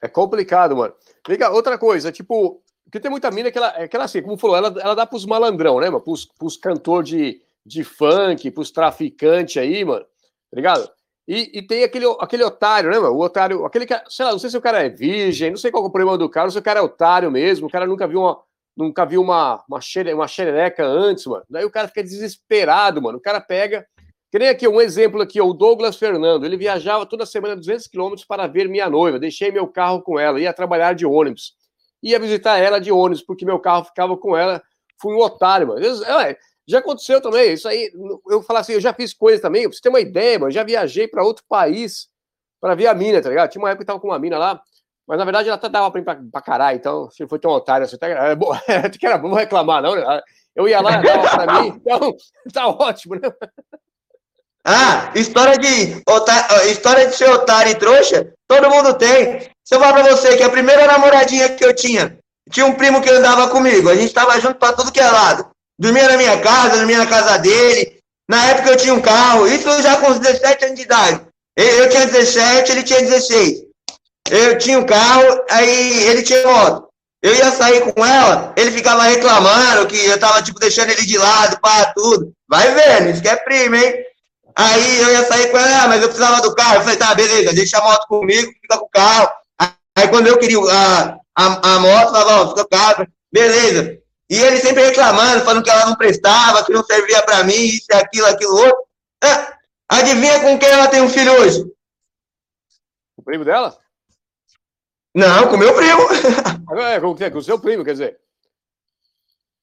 É complicado, mano. Liga, outra coisa, tipo, porque tem muita mina que ela, é que ela assim, como falou, ela, ela dá pros malandrão, né, mano? Pros, pros cantor de, de funk, pros traficantes aí, mano. Tá ligado? E, e, tem aquele, aquele otário, né, mano? O otário, aquele que, sei lá, não sei se o cara é virgem, não sei qual é o problema do cara, se o cara é otário mesmo, o cara nunca viu uma, nunca viu uma, uma, xere, uma xerereca antes, mano. Daí o cara fica desesperado, mano. O cara pega. Que nem aqui, um exemplo aqui, o Douglas Fernando. Ele viajava toda semana 200 quilômetros para ver minha noiva. Deixei meu carro com ela, ia trabalhar de ônibus. Ia visitar ela de ônibus, porque meu carro ficava com ela. Fui um otário, mano. É, já aconteceu também. Isso aí, eu falo assim, eu já fiz coisas também. Pra você ter uma ideia, mano. Já viajei para outro país para ver a mina, tá ligado? Tinha uma época que tava com uma mina lá. Mas na verdade ela até dava pra, pra, pra caralho, então se foi tão otário assim, até, é, que era bom reclamar, não, né? Eu ia lá, dava pra mim, então tá ótimo, né? Ah, história de, otário, história de ser otário e trouxa, todo mundo tem. Se eu falar pra você que a primeira namoradinha que eu tinha, tinha um primo que andava comigo, a gente tava junto pra tudo que é lado. Dormia na minha casa, dormia na casa dele. Na época eu tinha um carro, isso já com 17 anos de idade. Eu, eu tinha 17, ele tinha 16. Eu tinha um carro, aí ele tinha moto. Eu ia sair com ela, ele ficava reclamando que eu tava, tipo, deixando ele de lado, pá, tudo. Vai vendo, isso que é primo, hein? Aí eu ia sair com ela, ah, mas eu precisava do carro. Eu falei, tá, beleza, deixa a moto comigo, fica com o carro. Aí quando eu queria a, a, a moto, falava, ó, fica com o carro, beleza. E ele sempre reclamando, falando que ela não prestava, que não servia pra mim, isso, aquilo, aquilo, outro. Ah, adivinha com quem ela tem um filho hoje? O primo dela? Não, com meu primo. É, com, com o seu primo, quer dizer.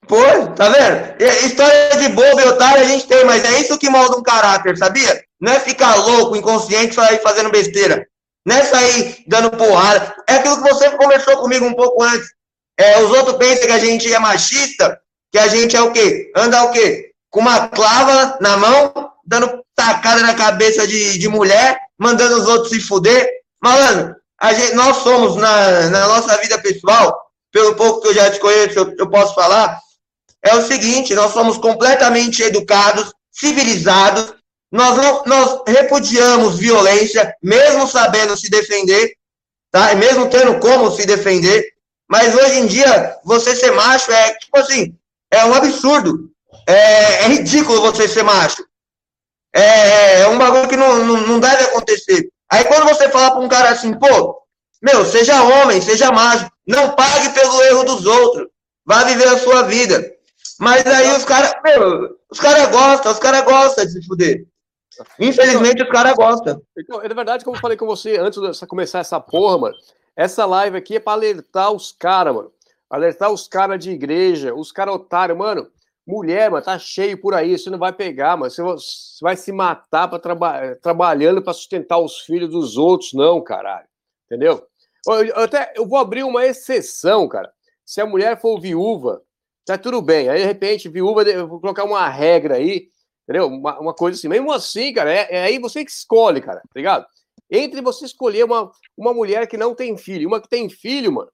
Pô, tá vendo? História de bobo e otário a gente tem, mas é isso que molda um caráter, sabia? Não é ficar louco, inconsciente, sair fazendo besteira. Não é sair dando porrada. É aquilo que você conversou comigo um pouco antes. É, os outros pensam que a gente é machista, que a gente é o quê? Anda o quê? Com uma clava na mão, dando tacada na cabeça de, de mulher, mandando os outros se fuder. Malandro, gente, nós somos, na, na nossa vida pessoal, pelo pouco que eu já te conheço, eu, eu posso falar, é o seguinte, nós somos completamente educados, civilizados, nós, não, nós repudiamos violência, mesmo sabendo se defender, tá? mesmo tendo como se defender, mas hoje em dia, você ser macho é, tipo assim, é um absurdo. É, é ridículo você ser macho. É, é um bagulho que não, não, não deve acontecer. Aí quando você fala para um cara assim, pô, meu, seja homem, seja macho, não pague pelo erro dos outros, vá viver a sua vida. Mas aí os caras, meu, os caras gostam, os caras gostam de se fuder. Infelizmente os caras gostam. Então, é verdade, como eu falei com você antes de começar essa porra, mano, essa live aqui é para alertar os caras, mano. Alertar os caras de igreja, os caras otários, mano. Mulher, mano, tá cheio por aí, você não vai pegar, mas você vai se matar para traba trabalhando para sustentar os filhos dos outros, não, caralho. Entendeu? Eu, até eu vou abrir uma exceção, cara. Se a mulher for viúva, tá tudo bem. Aí, de repente, viúva, eu vou colocar uma regra aí, entendeu? Uma, uma coisa assim. Mesmo assim, cara, é, é, aí você que escolhe, cara, tá ligado? Entre você escolher uma, uma mulher que não tem filho uma que tem filho, mano,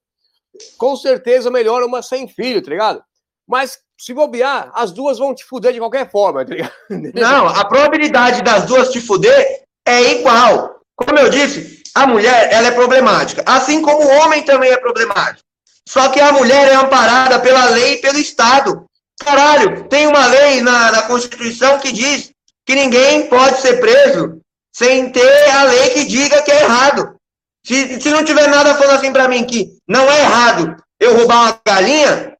com certeza melhor uma sem filho, tá ligado? Mas se bobear, as duas vão te fuder de qualquer forma, tá ligado? Não, a probabilidade das duas te fuder é igual. Como eu disse, a mulher ela é problemática, assim como o homem também é problemático. Só que a mulher é amparada pela lei e pelo Estado. Caralho, tem uma lei na, na Constituição que diz que ninguém pode ser preso sem ter a lei que diga que é errado. Se, se não tiver nada falando assim para mim que não é errado eu roubar uma galinha,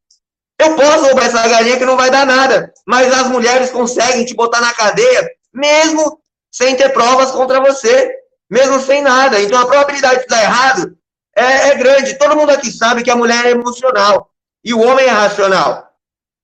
eu posso roubar essa galinha que não vai dar nada, mas as mulheres conseguem te botar na cadeia, mesmo sem ter provas contra você, mesmo sem nada. Então a probabilidade de dar errado é, é grande. Todo mundo aqui sabe que a mulher é emocional. e o homem é racional.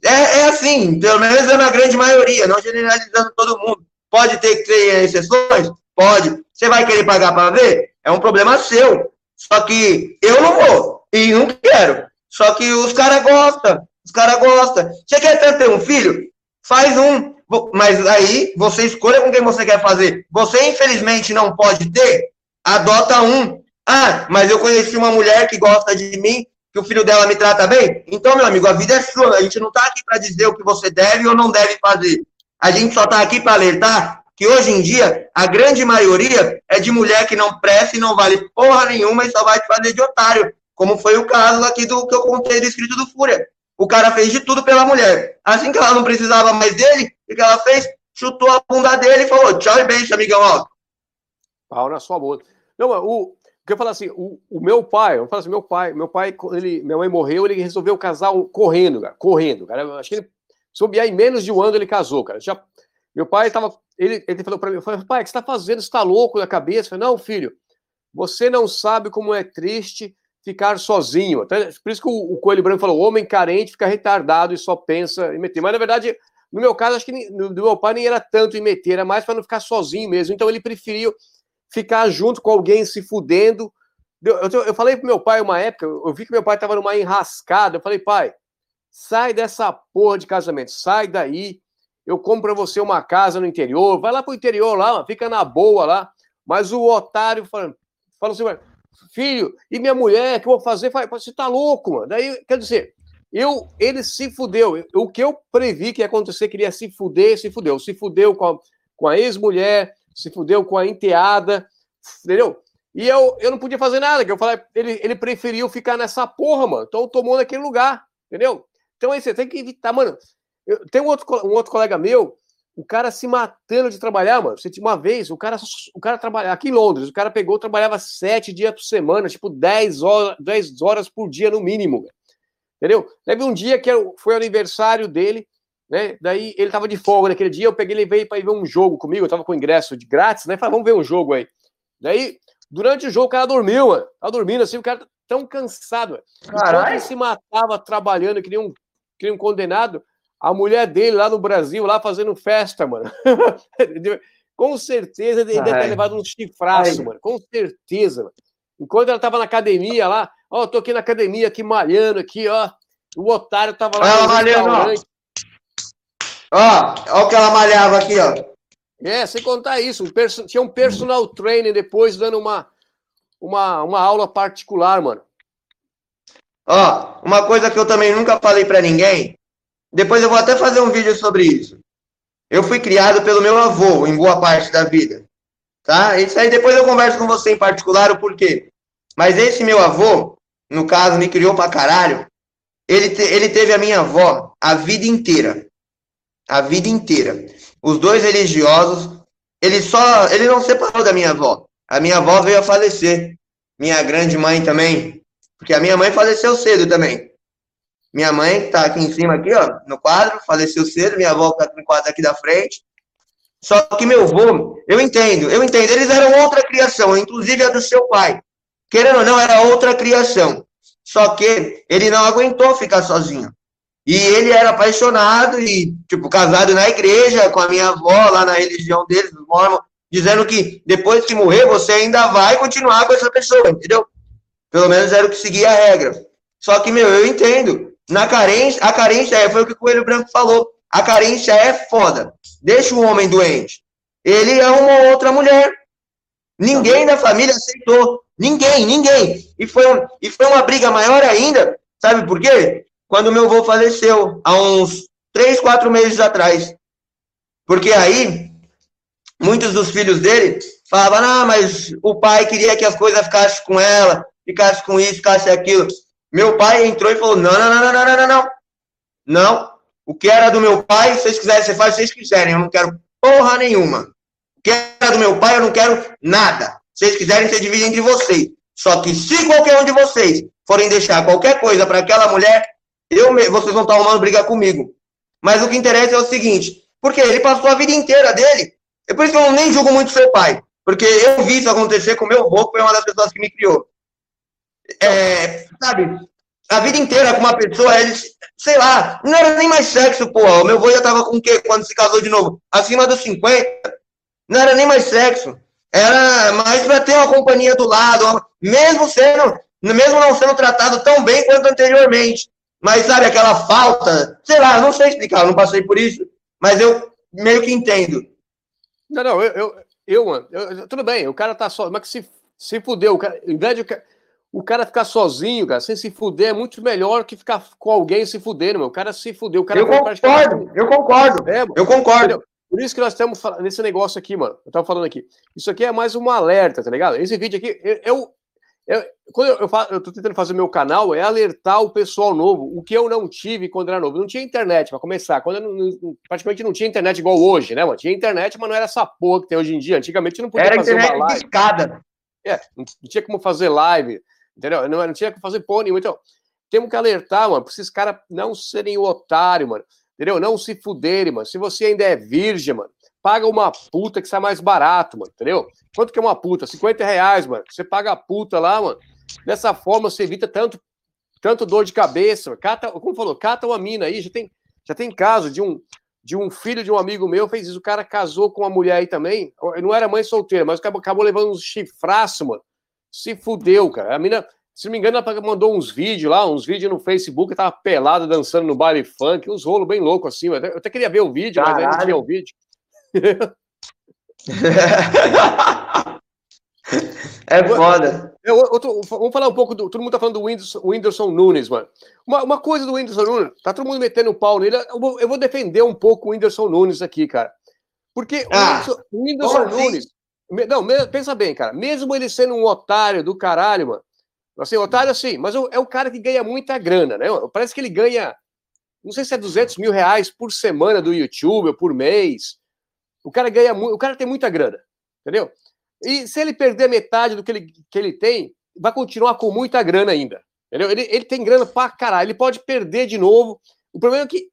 É, é assim, pelo menos é na grande maioria, não generalizando todo mundo. Pode ter, exceções? Pode. Você vai querer pagar para ver? É um problema seu. Só que eu não vou e não quero. Só que os caras gostam. Os caras gostam. Você quer ter um filho? Faz um. Mas aí você escolha com quem você quer fazer. Você, infelizmente, não pode ter? Adota um. Ah, mas eu conheci uma mulher que gosta de mim, que o filho dela me trata bem. Então, meu amigo, a vida é sua. A gente não está aqui para dizer o que você deve ou não deve fazer. A gente só está aqui para alertar que hoje em dia a grande maioria é de mulher que não presta e não vale porra nenhuma e só vai te fazer de otário. Como foi o caso aqui do que eu contei do escrito do Fúria. O cara fez de tudo pela mulher. Assim que ela não precisava mais dele, o que ela fez? Chutou a bunda dele e falou: tchau e beijo, amigão. Ó. Pau na sua boca. Não, o, que eu falo assim, o, o, meu pai, eu falo assim, meu pai, meu pai, ele, minha mãe morreu, ele resolveu casar correndo, cara, correndo, cara. Acho que ele, soube em menos de um ano ele casou, cara. Já, meu pai tava, ele, ele falou para mim, falei, pai, o que você tá fazendo? Você tá louco na cabeça? Eu falei, não, filho, você não sabe como é triste ficar sozinho. Até, por isso que o, o Coelho Branco falou: homem carente fica retardado e só pensa em meter. Mas, na verdade, no meu caso, acho que no, do meu pai nem era tanto em meter, era mais para não ficar sozinho mesmo. Então, ele preferiu ficar junto com alguém se fudendo. Eu, eu, eu falei pro meu pai uma época, eu vi que meu pai estava numa enrascada. Eu falei, pai, sai dessa porra de casamento, sai daí. Eu compro para você uma casa no interior, vai lá pro interior lá, fica na boa lá. Mas o otário fala, fala assim, filho, e minha mulher, que eu vou fazer? Você tá louco, mano. Daí, quer dizer, eu, ele se fudeu. O que eu previ que ia acontecer, queria se fuder, se fudeu. Se fudeu com a, com a ex-mulher, se fudeu com a enteada, entendeu? E eu, eu não podia fazer nada, que eu falei, ele, ele preferiu ficar nessa porra, mano. Então tomou naquele lugar, entendeu? Então aí você tem que evitar, mano. Eu, tem um outro, um outro colega meu o cara se matando de trabalhar, mano. Você uma vez, o cara, o cara trabalhava aqui em Londres, o cara pegou, trabalhava sete dias por semana, tipo 10 horas, 10 horas por dia no mínimo, entendeu? Teve um dia que foi aniversário dele, né? Daí ele tava de folga naquele dia, eu peguei ele veio para ir ver um jogo comigo, eu tava com ingresso de grátis, né? Falei, vamos ver um jogo aí. Daí, durante o jogo, o cara dormiu, mano. Tava dormindo assim, o cara tão cansado, mano. Caralho. Se matava trabalhando que nem um, um condenado a mulher dele lá no Brasil, lá fazendo festa, mano. Com certeza ele deve ter levado um chifraço, mano. Com certeza, mano. Enquanto ela tava na academia lá, ó, tô aqui na academia, aqui malhando, aqui, ó. O otário tava lá ela no malhando. Ó, ó o que ela malhava aqui, ó. É, sem contar isso, um perso... tinha um personal trainer depois dando uma, uma, uma aula particular, mano. Ó, uma coisa que eu também nunca falei para ninguém depois eu vou até fazer um vídeo sobre isso. Eu fui criado pelo meu avô em boa parte da vida. Tá? Isso aí depois eu converso com você em particular o porquê. Mas esse meu avô, no caso, me criou pra caralho. Ele, te, ele teve a minha avó a vida inteira. A vida inteira. Os dois religiosos, ele só. Ele não separou da minha avó. A minha avó veio a falecer. Minha grande mãe também. Porque a minha mãe faleceu cedo também. Minha mãe, que está aqui em cima, aqui, ó, no quadro, faleceu cedo, minha avó está no quadro aqui da frente. Só que meu avô, eu entendo, eu entendo, eles eram outra criação, inclusive a do seu pai. Querendo ou não, era outra criação. Só que ele não aguentou ficar sozinho. E ele era apaixonado e, tipo, casado na igreja com a minha avó, lá na religião deles, dizendo que depois que morrer, você ainda vai continuar com essa pessoa, entendeu? Pelo menos era o que seguia a regra. Só que, meu, eu entendo. Na carência, a carência é, foi o que o Coelho Branco falou. A carência é foda. Deixa o homem doente. Ele é uma outra mulher. Ninguém da família aceitou. Ninguém, ninguém. E foi, um, e foi uma briga maior ainda. Sabe por quê? Quando meu avô faleceu, há uns três, quatro meses atrás. Porque aí, muitos dos filhos dele falavam, ah, mas o pai queria que as coisas ficassem com ela, ficasse com isso, ficasse aquilo. Meu pai entrou e falou: não, não, não, não, não, não, não. Não. O que era do meu pai, se vocês quiserem, você faz vocês quiserem. Eu não quero porra nenhuma. O que era do meu pai, eu não quero nada. Se vocês quiserem, você divide entre vocês. Só que se qualquer um de vocês forem deixar qualquer coisa para aquela mulher, eu, vocês vão estar arrumando briga comigo. Mas o que interessa é o seguinte: porque ele passou a vida inteira dele. É por isso que eu nem julgo muito seu pai. Porque eu vi isso acontecer com meu avô, que foi uma das pessoas que me criou. É, sabe? a vida inteira com uma pessoa, ele, sei lá, não era nem mais sexo, porra. O meu avô já tava com o quê quando se casou de novo? Acima dos 50. Não era nem mais sexo. Era mais para ter uma companhia do lado, mesmo sendo, mesmo não sendo tratado tão bem quanto anteriormente. Mas sabe aquela falta, sei lá, não sei explicar, não passei por isso, mas eu meio que entendo. Não, não, eu, eu, eu, eu, tudo bem, o cara tá só, mas que se, se fudeu, o cara, em vez de o cara ficar sozinho, cara, sem se fuder, é muito melhor que ficar com alguém se fudendo, meu. O cara se fudeu. O cara eu concordo, eu concordo. É, eu concordo. Por isso que nós estamos nesse negócio aqui, mano. Eu tava falando aqui. Isso aqui é mais um alerta, tá ligado? Esse vídeo aqui, eu. eu quando eu, eu, faço, eu tô tentando fazer meu canal, é alertar o pessoal novo. O que eu não tive quando era novo. Não tinha internet, para começar. Quando não, praticamente não tinha internet igual hoje, né, mano? Tinha internet, mas não era essa porra que tem hoje em dia. Antigamente não podia era fazer uma live. Discada. É, não tinha como fazer live. Entendeu? Não, não tinha que fazer pôr nenhum. Então, temos que alertar, mano, para esses caras não serem otário, mano. Entendeu? Não se fuderem, mano. Se você ainda é virgem, mano, paga uma puta que sai mais barato, mano. Entendeu? Quanto que é uma puta? 50 reais, mano. Você paga a puta lá, mano. Dessa forma você evita tanto, tanto dor de cabeça. Cata, como falou, cata uma mina aí. Já tem, já tem caso de um, de um filho de um amigo meu fez isso. O cara casou com uma mulher aí também. Não era mãe solteira, mas acabou, acabou levando uns chifraços, mano se fudeu, cara. A mina, se não me engano, ela mandou uns vídeos lá, uns vídeos no Facebook, tava pelada dançando no baile funk, uns rolos bem loucos assim. Eu até queria ver o vídeo, Caralho. mas aí não tinha o vídeo. é foda. Eu, eu vamos falar um pouco do. Todo mundo tá falando do Whindersson, Whindersson Nunes, mano. Uma, uma coisa do Whindersson Nunes, tá todo mundo metendo o pau nele. Eu vou, eu vou defender um pouco o Whindersson Nunes aqui, cara. Porque ah, o Whindersson, Whindersson Nunes. Não, pensa bem, cara. Mesmo ele sendo um otário do caralho, mano. Assim, otário assim, mas é o cara que ganha muita grana, né? Parece que ele ganha, não sei se é 200 mil reais por semana do YouTube ou por mês. O cara ganha o cara tem muita grana, entendeu? E se ele perder metade do que ele, que ele tem, vai continuar com muita grana ainda, entendeu? Ele, ele tem grana pra caralho, ele pode perder de novo. O problema é que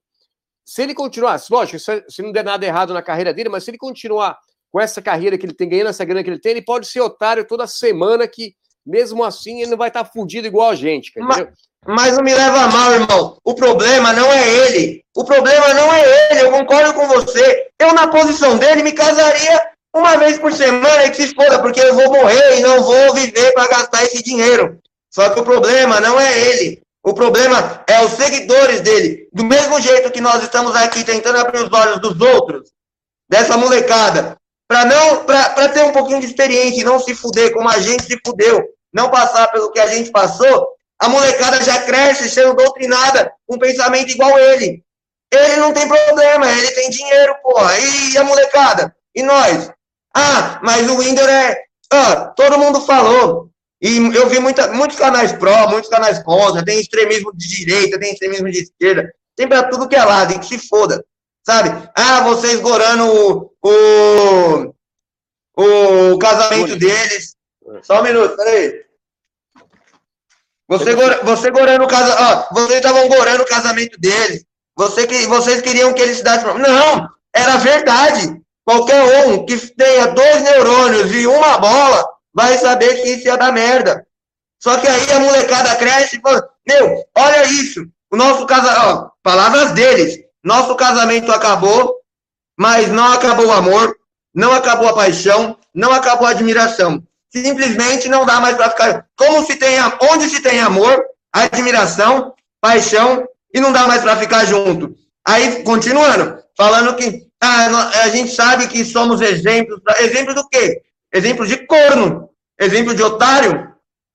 se ele continuar, lógico, se não der nada errado na carreira dele, mas se ele continuar com essa carreira que ele tem, ganhando essa grana que ele tem, ele pode ser otário toda semana que, mesmo assim, ele não vai estar tá fudido igual a gente, mas, mas, não me leva a mal, irmão. O problema não é ele. O problema não é ele. Eu concordo com você. Eu, na posição dele, me casaria uma vez por semana e que se foda, porque eu vou morrer e não vou viver para gastar esse dinheiro. Só que o problema não é ele. O problema é os seguidores dele. Do mesmo jeito que nós estamos aqui tentando abrir os olhos dos outros, dessa molecada, para não para ter um pouquinho de experiência e não se fuder como a gente se fudeu, não passar pelo que a gente passou, a molecada já cresce sendo doutrinada com um pensamento igual ele. Ele não tem problema, ele tem dinheiro, porra. E a molecada? E nós? Ah, mas o Winder é. Ah, todo mundo falou. E eu vi muita, muitos canais pró, muitos canais contra, tem extremismo de direita, tem extremismo de esquerda, tem pra tudo que é lado, e que se foda. Sabe? Ah, vocês gorando o, o, o casamento deles. Só um minuto, peraí. Você, você gorando o casamento. Vocês estavam gorando o casamento deles. Você vocês queriam que eles se dessem. Não! Era verdade. Qualquer um que tenha dois neurônios e uma bola vai saber que isso ia dar merda. Só que aí a molecada cresce e fala: Meu, olha isso. O nosso casamento. Palavras deles. Nosso casamento acabou, mas não acabou o amor, não acabou a paixão, não acabou a admiração. Simplesmente não dá mais para ficar. Como se tem, onde se tem amor, admiração, paixão e não dá mais para ficar junto. Aí, continuando, falando que ah, a gente sabe que somos exemplos. Exemplo do quê? Exemplo de corno. Exemplo de otário.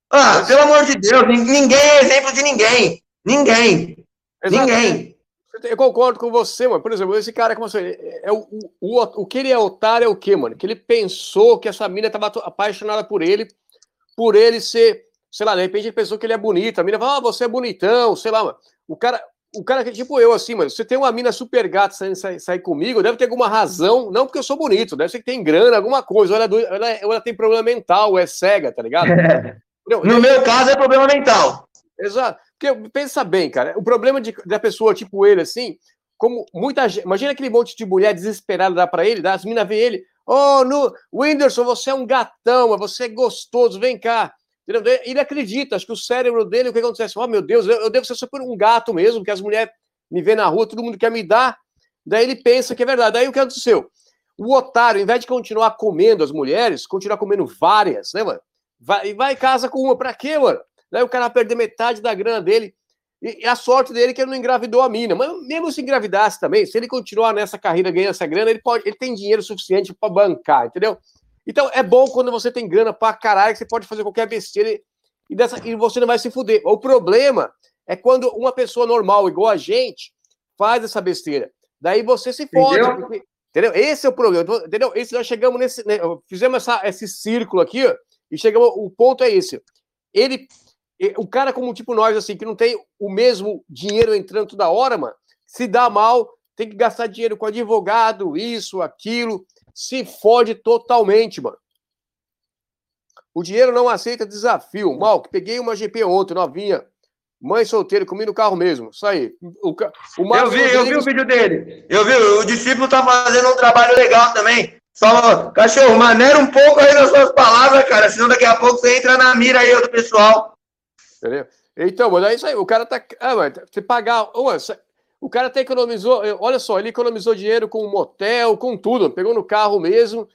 Ah, pelo amor de Deus, ninguém é exemplo de ninguém. Ninguém. Exatamente. Ninguém. Eu concordo com você, mano. Por exemplo, esse cara, como você é o, o, o que ele é otário é o quê, mano? Que ele pensou que essa mina estava apaixonada por ele, por ele ser, sei lá, de repente ele pensou que ele é bonito. A mina fala, ah, você é bonitão, sei lá, mano. O cara, o cara que é tipo eu, assim, mano. Você tem uma mina super gata saindo sair, sair comigo, deve ter alguma razão, não porque eu sou bonito, deve ser que tem grana, alguma coisa, ou ela, é ela, ela tem problema mental, ou é cega, tá ligado? no meu caso é problema mental. Exato. Porque pensa bem, cara, o problema de, da pessoa tipo ele, assim, como muita gente. Imagina aquele monte de mulher desesperada dá para ele, dá, as minas vê ele. Oh, no, Whindersson, você é um gatão, você é gostoso, vem cá. Ele acredita, acho que o cérebro dele, o que acontece? Oh, meu Deus, eu, eu devo ser super um gato mesmo, porque as mulheres me vêem na rua, todo mundo quer me dar. Daí ele pensa que é verdade. Daí o que aconteceu? O otário, ao invés de continuar comendo as mulheres, continuar comendo várias, né, mano? Vai, vai casa com uma. Pra quê, mano? Daí o cara vai perder metade da grana dele. E, e a sorte dele é que ele não engravidou a mina. Mas mesmo se engravidasse também, se ele continuar nessa carreira ganhando essa grana, ele pode, ele tem dinheiro suficiente para bancar, entendeu? Então é bom quando você tem grana pra caralho, que você pode fazer qualquer besteira e, dessa, e você não vai se fuder. O problema é quando uma pessoa normal, igual a gente, faz essa besteira. Daí você se fode. Entendeu? Porque, entendeu? Esse é o problema. Entendeu? Esse, nós chegamos nesse. Né, fizemos essa, esse círculo aqui, ó, e chegamos. O ponto é esse. Ele. O cara, como tipo nós, assim, que não tem o mesmo dinheiro entrando toda hora, mano, se dá mal, tem que gastar dinheiro com advogado, isso, aquilo, se fode totalmente, mano. O dinheiro não aceita desafio. Mal, que peguei uma GP ontem, novinha, Mãe solteira, comi no carro mesmo. Isso aí. O, o eu vi, eu vi o vídeo dele. Eu vi, o discípulo tá fazendo um trabalho legal também. Só, cachorro, maneira um pouco aí nas suas palavras, cara. Senão daqui a pouco você entra na mira aí do pessoal. Entendeu? Então, mas é isso aí. O cara tá. Ah, mano, você pagar. o cara até economizou. Olha só, ele economizou dinheiro com motel, com tudo. Pegou no carro mesmo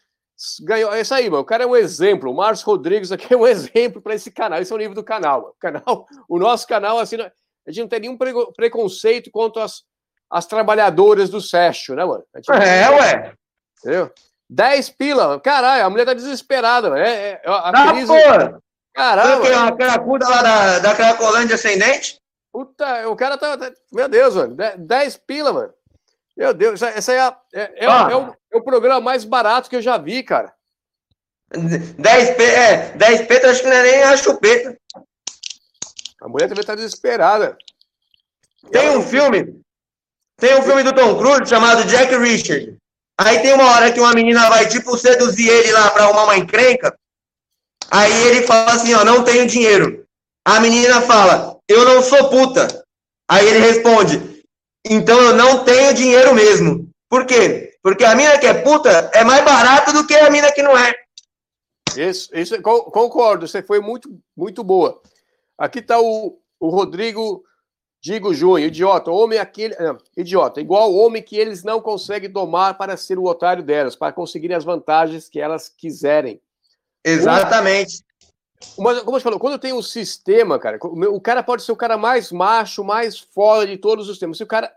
ganhou. É isso aí, mano. O cara é um exemplo. O Márcio Rodrigues aqui é um exemplo para esse canal. Esse é o nível do canal. Mano. O, canal o nosso canal, assim, a gente não tem nenhum preconceito quanto às, as trabalhadoras do Sérgio, né, mano? É, ué. Entendeu? 10 pila, caralho, a mulher tá desesperada, mano. É, é, a ah, crise... porra! Caralho! Você uma cracuda lá da, da Cracolândia Ascendente? Puta, o cara tá. Meu Deus, mano. 10 pila, mano. Meu Deus, essa é, a, é, é, ah. é, o, é, o, programa mais barato que eu já vi, cara. 10 p, é, 10 p, acho que não é nem a chupeta. A mulher também tá desesperada. Tem um filme, tem um filme do Tom Cruise chamado Jack Richard. Aí tem uma hora que uma menina vai, tipo, seduzir ele lá pra arrumar uma encrenca. Aí ele fala assim, ó, não tenho dinheiro. A menina fala, eu não sou puta. Aí ele responde, então eu não tenho dinheiro mesmo. Por quê? Porque a mina que é puta é mais barata do que a mina que não é. Isso, isso concordo, você foi muito, muito boa. Aqui está o, o Rodrigo Digo Júnior, idiota, homem aquele. Não, idiota, igual homem que eles não conseguem domar para ser o otário delas, para conseguirem as vantagens que elas quiserem. Exatamente. Mas, como você falou, quando tem um sistema, cara, o cara pode ser o cara mais macho, mais foda de todos os tempos. Se o cara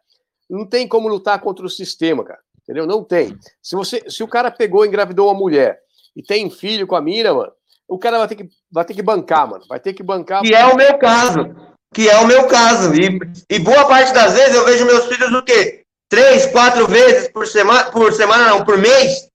não tem como lutar contra o sistema, cara, entendeu? Não tem. Se você, se o cara pegou, engravidou uma mulher e tem filho com a mina, mano, o cara vai ter que, vai ter que bancar, mano. Vai ter que bancar. Que é o meu caso. Que é o meu caso. E, e boa parte das vezes eu vejo meus filhos o quê? Três, quatro vezes por semana, por semana, não, por mês.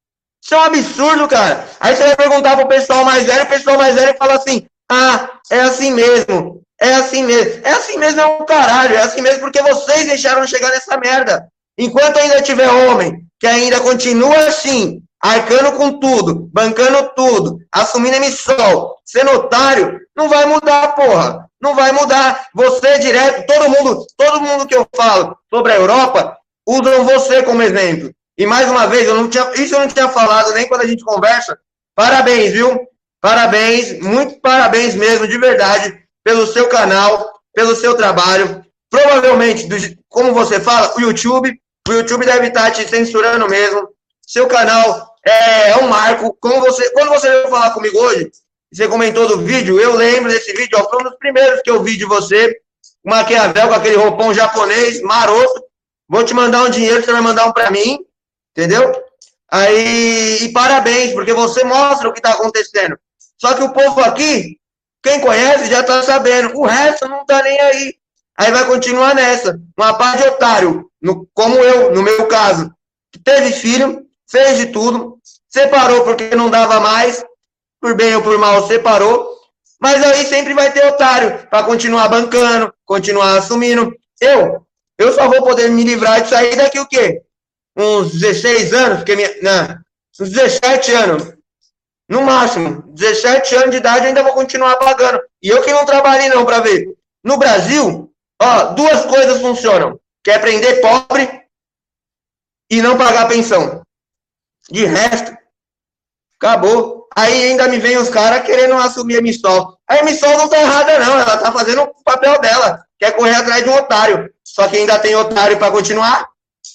Isso é um absurdo, cara. Aí você vai perguntar pro pessoal mais velho, o pessoal mais velho fala assim: ah, é assim mesmo. É assim mesmo. É assim mesmo, é um caralho. É assim mesmo porque vocês deixaram chegar nessa merda. Enquanto ainda tiver homem que ainda continua assim, arcando com tudo, bancando tudo, assumindo emissão, sendo otário, não vai mudar, porra. Não vai mudar. Você direto, todo mundo, todo mundo que eu falo sobre a Europa, usam você como exemplo. E mais uma vez, eu não tinha, isso eu não tinha falado nem quando a gente conversa. Parabéns, viu? Parabéns, muito parabéns mesmo, de verdade, pelo seu canal, pelo seu trabalho. Provavelmente, do, como você fala, o YouTube, o YouTube deve estar te censurando mesmo. Seu canal é, é um marco. Como você, quando você veio falar comigo hoje, você comentou do vídeo, eu lembro desse vídeo, ó, foi um dos primeiros que eu vi de você, Maquiavel com aquele roupão japonês, maroto. Vou te mandar um dinheiro, você vai mandar um para mim. Entendeu? Aí, e parabéns, porque você mostra o que está acontecendo. Só que o povo aqui, quem conhece já está sabendo. O resto não está nem aí. Aí vai continuar nessa. Uma parte de otário, no, como eu, no meu caso, que teve filho, fez de tudo, separou porque não dava mais, por bem ou por mal separou. Mas aí sempre vai ter otário para continuar bancando, continuar assumindo. Eu, eu só vou poder me livrar disso aí daqui o quê? Uns 16 anos, porque minha, não, uns 17 anos, no máximo, 17 anos de idade, ainda vou continuar pagando. E eu que não trabalhei não para ver. No Brasil, ó, duas coisas funcionam, que é prender pobre e não pagar pensão. De resto, Acabou. Aí ainda me vem os caras querendo assumir a Missol. A Missol não tá errada, não. Ela tá fazendo o papel dela. Quer correr atrás de um otário. Só que ainda tem otário para continuar.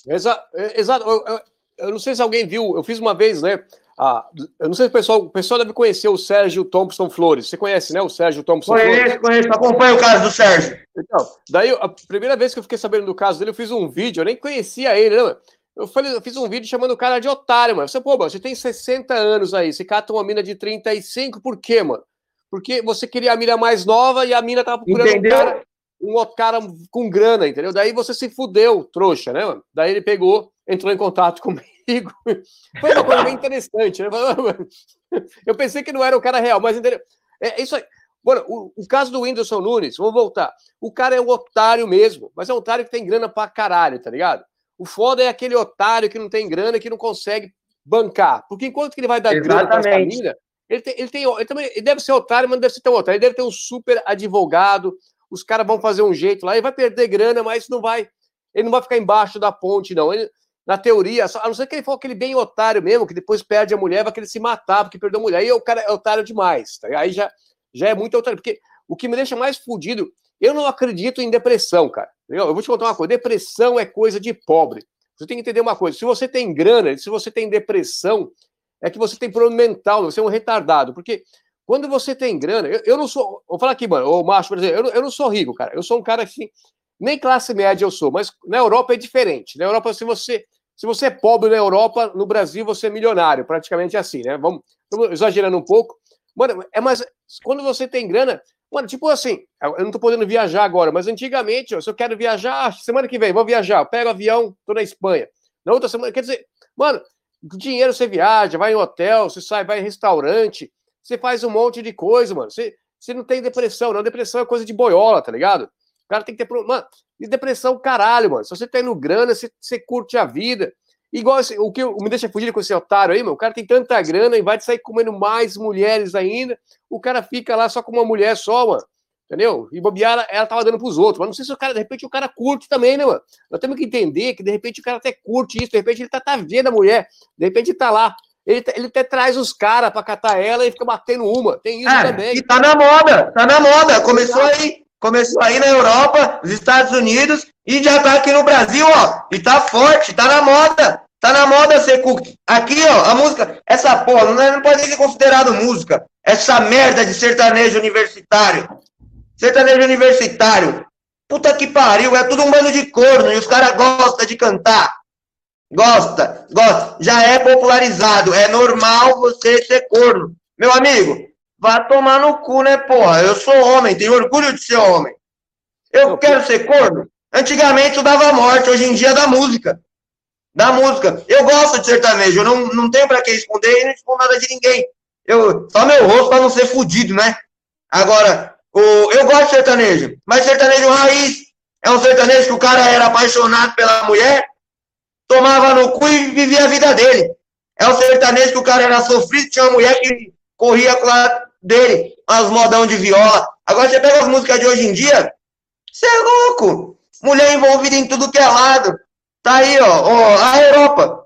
Exato. Exato. Eu, eu, eu, não sei se alguém viu. Eu fiz uma vez, né? Ah, eu não sei se o pessoal, o pessoal deve conhecer o Sérgio Thompson Flores. Você conhece, né? O Sérgio Thompson conheço, Flores? Conheço, conheço. Acompanho o caso do Sérgio. Então, daí, a primeira vez que eu fiquei sabendo do caso dele, eu fiz um vídeo. Eu nem conhecia ele, né? Eu, falei, eu fiz um vídeo chamando o cara de otário, mano. Você, pô, mano, você tem 60 anos aí, você cata uma mina de 35, por quê, mano? Porque você queria a mina mais nova e a mina tava procurando entendeu? um cara, um cara com grana, entendeu? Daí você se fudeu, trouxa, né, mano? Daí ele pegou, entrou em contato comigo. Foi uma coisa bem interessante, né? Eu pensei que não era o cara real, mas entendeu? É, isso aí. Mano, o, o, caso do Whindersson Nunes, vou voltar. O cara é um otário mesmo, mas é um otário que tem grana pra caralho, tá ligado? O foda é aquele otário que não tem grana, que não consegue bancar. Porque enquanto que ele vai dar Exatamente. grana essa família, ele, tem, ele, tem, ele, também, ele deve ser otário, mas não deve ser tão otário. Ele deve ter um super advogado, os caras vão fazer um jeito lá, ele vai perder grana, mas não vai. Ele não vai ficar embaixo da ponte, não. Ele, na teoria, a não ser que ele for aquele bem otário mesmo, que depois perde a mulher, vai querer se matar porque perdeu a mulher. Aí o cara é otário demais. Tá? Aí já, já é muito otário. Porque o que me deixa mais fudido, eu não acredito em depressão, cara. Eu vou te contar uma coisa: depressão é coisa de pobre. Você tem que entender uma coisa: se você tem grana, se você tem depressão, é que você tem problema mental, você é um retardado. Porque quando você tem grana, eu, eu não sou. Vou falar aqui, mano, o macho, por exemplo, eu, eu não sou rico, cara. Eu sou um cara que. Nem classe média eu sou, mas na Europa é diferente. Na Europa, se você. Se você é pobre na Europa, no Brasil você é milionário, praticamente assim, né? Vamos, exagerando um pouco. Mano, é mais. Quando você tem grana, Mano, tipo assim, eu não tô podendo viajar agora, mas antigamente, ó, se eu quero viajar, semana que vem, vou viajar, eu pego avião, tô na Espanha. Na outra semana, quer dizer, mano, dinheiro você viaja, vai em hotel, você sai, vai em restaurante, você faz um monte de coisa, mano. Você, você não tem depressão, não. Depressão é coisa de boiola, tá ligado? O cara tem que ter. Mano, e depressão, caralho, mano. Se você tá indo grana, você, você curte a vida. Igual o que me deixa fugido com esse otário aí, meu. O cara tem tanta grana e vai sair comendo mais mulheres ainda. O cara fica lá só com uma mulher só, mano. Entendeu? E bobear, ela, ela tava dando pros outros. Mas não sei se o cara, de repente, o cara curte também, né, mano? Nós temos que entender que, de repente, o cara até curte isso. De repente, ele tá, tá vendo a mulher. De repente, tá lá. Ele, ele até traz os caras pra catar ela e fica batendo uma. Tem isso também. E tá na moda. Tá na moda. Começou aí. Começou aí na Europa, nos Estados Unidos e já tá aqui no Brasil, ó. E tá forte, tá na moda. Tá na moda ser cookie. Aqui, ó, a música, essa porra, não, é, não pode ser considerado música. Essa merda de sertanejo universitário. Sertanejo universitário. Puta que pariu, é tudo um bando de corno e os caras gostam de cantar. Gosta, gosta. Já é popularizado. É normal você ser corno. Meu amigo, vá tomar no cu, né, porra? Eu sou homem, tenho orgulho de ser homem. Eu quero ser corno? Antigamente eu dava morte, hoje em dia dá música. Da música. Eu gosto de sertanejo, eu não, não tenho para que esconder e não escondo nada de ninguém. Eu, só meu rosto para não ser fudido, né? Agora, o, eu gosto de sertanejo, mas sertanejo raiz é um sertanejo que o cara era apaixonado pela mulher, tomava no cu e vivia a vida dele. É um sertanejo que o cara era sofrido, tinha uma mulher que corria com a dele, umas modão de viola. Agora você pega as músicas de hoje em dia, você é louco. Mulher envolvida em tudo que é lado. Tá aí, ó, ó, a Europa.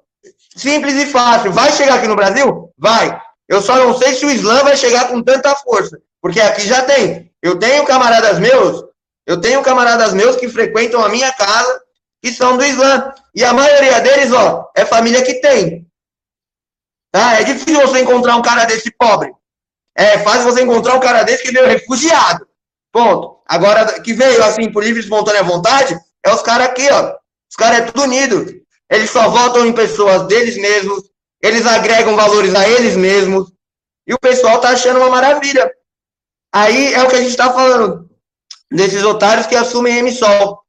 Simples e fácil. Vai chegar aqui no Brasil? Vai. Eu só não sei se o Islã vai chegar com tanta força. Porque aqui já tem. Eu tenho camaradas meus, eu tenho camaradas meus que frequentam a minha casa, que são do Islã. E a maioria deles, ó, é família que tem. Tá? É difícil você encontrar um cara desse pobre. É fácil você encontrar um cara desse que veio refugiado. Ponto. Agora, que veio assim por livre e espontânea vontade, é os caras aqui, ó. Os caras é tudo unido. Eles só votam em pessoas deles mesmos, eles agregam valores a eles mesmos, e o pessoal tá achando uma maravilha. Aí é o que a gente tá falando, desses otários que assumem emissol.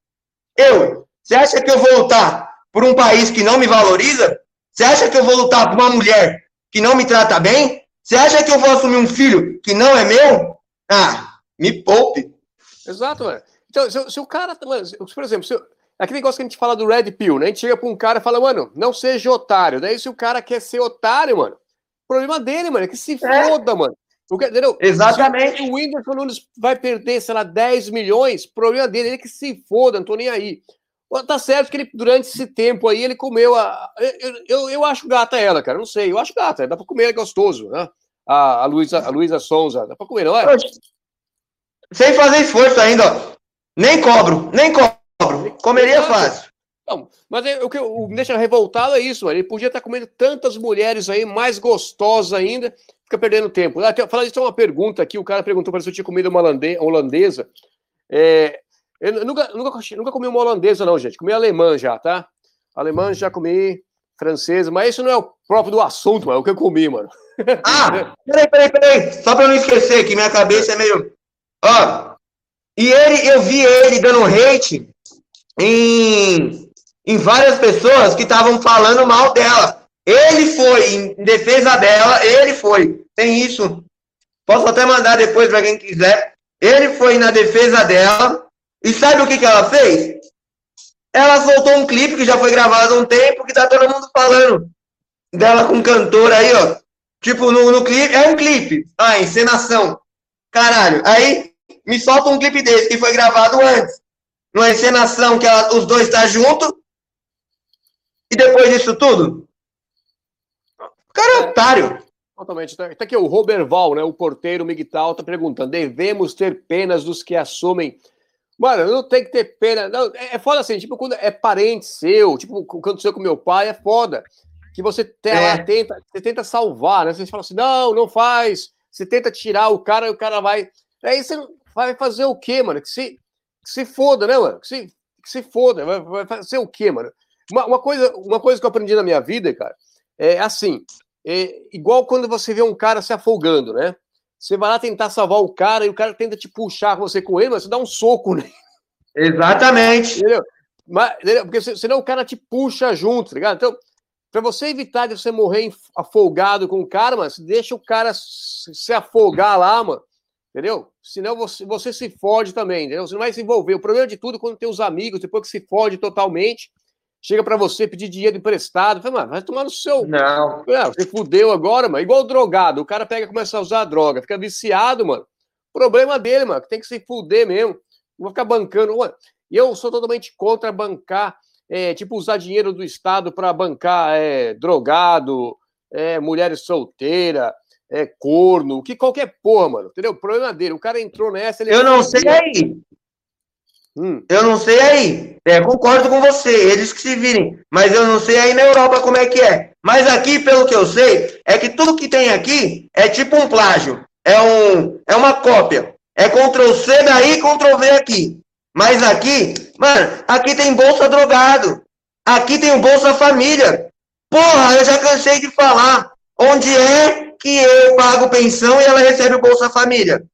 Eu, você acha que eu vou lutar por um país que não me valoriza? Você acha que eu vou lutar por uma mulher que não me trata bem? Você acha que eu vou assumir um filho que não é meu? Ah, me poupe. Exato, mano. Então, se, se o cara. por exemplo, se, Aquele negócio que a gente fala do Red Pill, né? A gente chega pra um cara e fala, mano, não seja otário. Daí se o cara quer ser otário, mano, problema dele, mano, é que se é. foda, mano. Porque, entendeu? Exatamente. Se o Whindersson Nunes vai perder, sei lá, 10 milhões, problema dele, ele é que se foda, não tô nem aí. Tá certo que ele, durante esse tempo aí, ele comeu a. Eu, eu, eu acho gata ela, cara. Não sei, eu acho gata. Dá pra comer, é gostoso, né? A, a, Luísa, a Luísa Sonza. Dá pra comer, não é? Sem fazer esforço ainda, ó. Nem cobro, nem cobro. Comeria fácil. Não, mas é, o que me deixa revoltado é isso, mano. Ele podia estar comendo tantas mulheres aí, mais gostosas ainda, fica perdendo tempo. Ah, Falar isso é uma pergunta aqui, o cara perguntou para se eu tinha comido uma holandesa. É, eu nunca, nunca, nunca comi uma holandesa, não, gente. Comi alemã já, tá? Alemã já comi, francesa, mas isso não é o próprio do assunto, mano. É o que eu comi, mano. Ah, peraí, peraí, peraí. Só pra não esquecer, que minha cabeça é meio. Ó, e ele, eu vi ele dando hate em, em várias pessoas que estavam falando mal dela. Ele foi em defesa dela, ele foi. Tem isso. Posso até mandar depois para quem quiser. Ele foi na defesa dela. E sabe o que, que ela fez? Ela soltou um clipe que já foi gravado há um tempo, que tá todo mundo falando dela com cantora aí, ó. Tipo, no, no clipe, é um clipe. Ah, encenação. Caralho. Aí me solta um clipe desse que foi gravado antes. Numa encenação que ela, os dois estão tá junto. E depois disso tudo. Cara é otário. Totalmente. Tá, tá aqui o Roberval, né? O porteiro Miguel tá perguntando: devemos ter penas dos que assumem. Mano, não tem que ter pena. Não, é, é foda assim, tipo, quando é parente seu, tipo, o que aconteceu com meu pai, é foda. Que você é. tenta, você tenta salvar, né? Você fala assim, não, não faz. Você tenta tirar o cara e o cara vai. Aí você vai fazer o quê, mano? Que se, que se foda, né, mano? Que se, que se foda. Vai, vai fazer o quê, mano? Uma, uma, coisa, uma coisa que eu aprendi na minha vida, cara, é assim: é igual quando você vê um cara se afogando, né? Você vai lá tentar salvar o cara e o cara tenta te puxar você com ele, mas você dá um soco nele. Exatamente. Entendeu? Mas, entendeu? Porque senão o cara te puxa junto, tá ligado? Então, para você evitar de você morrer afogado com o cara, mano, deixa o cara se afogar lá, mano. Entendeu? Senão você, você se fode também, entendeu? Você não vai se envolver. O problema de tudo é quando tem os amigos, depois que se fode totalmente, chega para você pedir dinheiro emprestado. Fala, mano, vai tomar no seu. Não. É, você fudeu agora, mano. Igual o drogado. O cara pega e começa a usar a droga, fica viciado, mano. Problema dele, mano, que tem que se fuder mesmo. Não vai ficar bancando. Mano. E eu sou totalmente contra bancar, é, tipo, usar dinheiro do Estado para bancar é, drogado, é, mulheres solteiras, é, corno, que qualquer porra, mano. Entendeu? O problema dele. O cara entrou nessa. eu não sei. Hum. Eu não sei aí. É, concordo com você, eles que se virem. Mas eu não sei aí na Europa como é que é. Mas aqui, pelo que eu sei, é que tudo que tem aqui é tipo um plágio. É, um, é uma cópia. É Ctrl C daí, Ctrl V aqui. Mas aqui, mano, aqui tem Bolsa Drogado. Aqui tem o Bolsa Família. Porra, eu já cansei de falar. Onde é que eu pago pensão e ela recebe o Bolsa Família?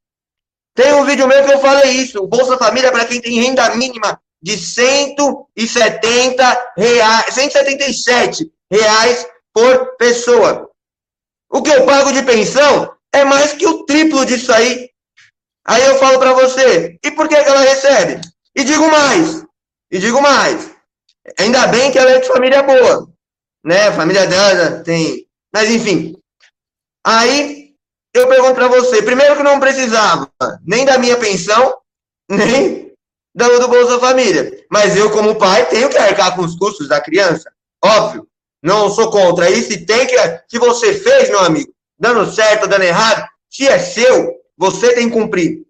Tem um vídeo meu que eu falei isso. O Bolsa Família para quem tem renda mínima de 170 reais, 177 reais por pessoa. O que eu pago de pensão é mais que o triplo disso aí. Aí eu falo para você, e por que, que ela recebe? E digo mais, e digo mais. Ainda bem que ela é de família boa, né? A família dela tem. Mas enfim. Aí eu pergunto para você, primeiro que não precisava nem da minha pensão, nem do, do Bolsa Família. Mas eu, como pai, tenho que arcar com os custos da criança. Óbvio. Não sou contra isso e tem que. Se você fez, meu amigo, dando certo, dando errado, se é seu, você tem que cumprir.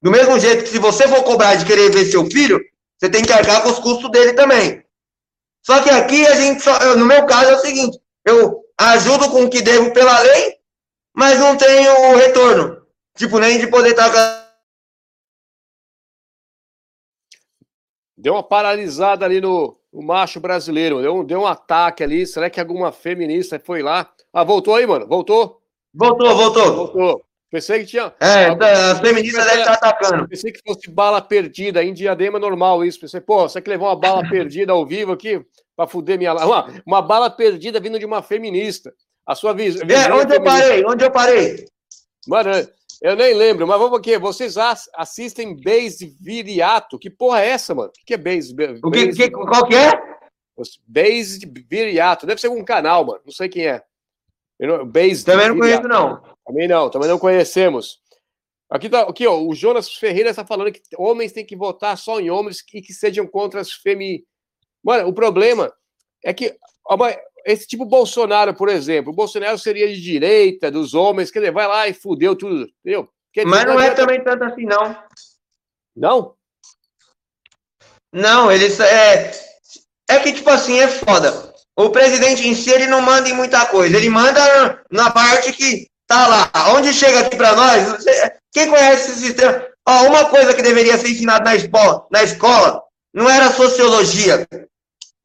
Do mesmo jeito que se você for cobrar de querer ver seu filho, você tem que arcar com os custos dele também. Só que aqui a gente só, no meu caso é o seguinte, eu ajudo com o que devo pela lei mas não tem o retorno. Tipo, nem de poder estar. Deu uma paralisada ali no, no macho brasileiro. Deu um, deu um ataque ali. Será que alguma feminista foi lá? Ah, voltou aí, mano? Voltou? Voltou, voltou. Voltou. Pensei que tinha. É, a feminista deve estar atacando. Pensei que fosse bala perdida. Em diadema é normal isso. Pensei, pô, você que levou uma bala perdida ao vivo aqui pra fuder minha. Uma, uma bala perdida vindo de uma feminista. A sua visão. É, onde eu parei? Onde eu parei? Mano, eu nem lembro, mas vamos aqui. Vocês assistem Base Viriato? Que porra é essa, mano? O que é Base? O que, que, qual que é? Base Viriato. Deve ser um canal, mano. Não sei quem é. Base também não conheço, não. Também não, também não conhecemos. Aqui, tá, aqui ó, o Jonas Ferreira está falando que homens têm que votar só em homens e que sejam contra as femi, Mano, o problema é que esse tipo Bolsonaro, por exemplo, o Bolsonaro seria de direita, dos homens, quer dizer, vai lá e fudeu tudo, entendeu? Dizer, Mas não é também tanto assim, não. Não? Não, eles. É, é que, tipo assim, é foda. O presidente em si, ele não manda em muita coisa. Ele manda na parte que tá lá. Onde chega aqui para nós, quem conhece esse sistema? Ó, uma coisa que deveria ser ensinada na escola, na escola não era sociologia,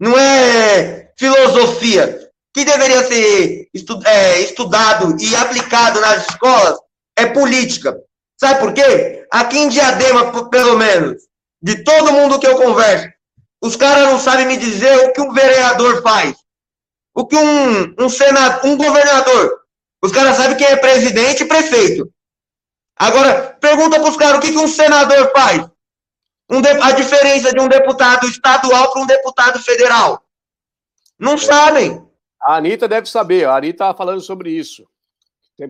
não é filosofia. Que deveria ser estu é, estudado e aplicado nas escolas é política. Sabe por quê? Aqui em Diadema, pelo menos, de todo mundo que eu converso, os caras não sabem me dizer o que um vereador faz. O que um, um senador, um governador. Os caras sabem quem é presidente e prefeito. Agora, pergunta para os caras o que, que um senador faz. Um de, a diferença de um deputado estadual para um deputado federal. Não sabem. A Anitta deve saber. A Anitta estava falando sobre isso.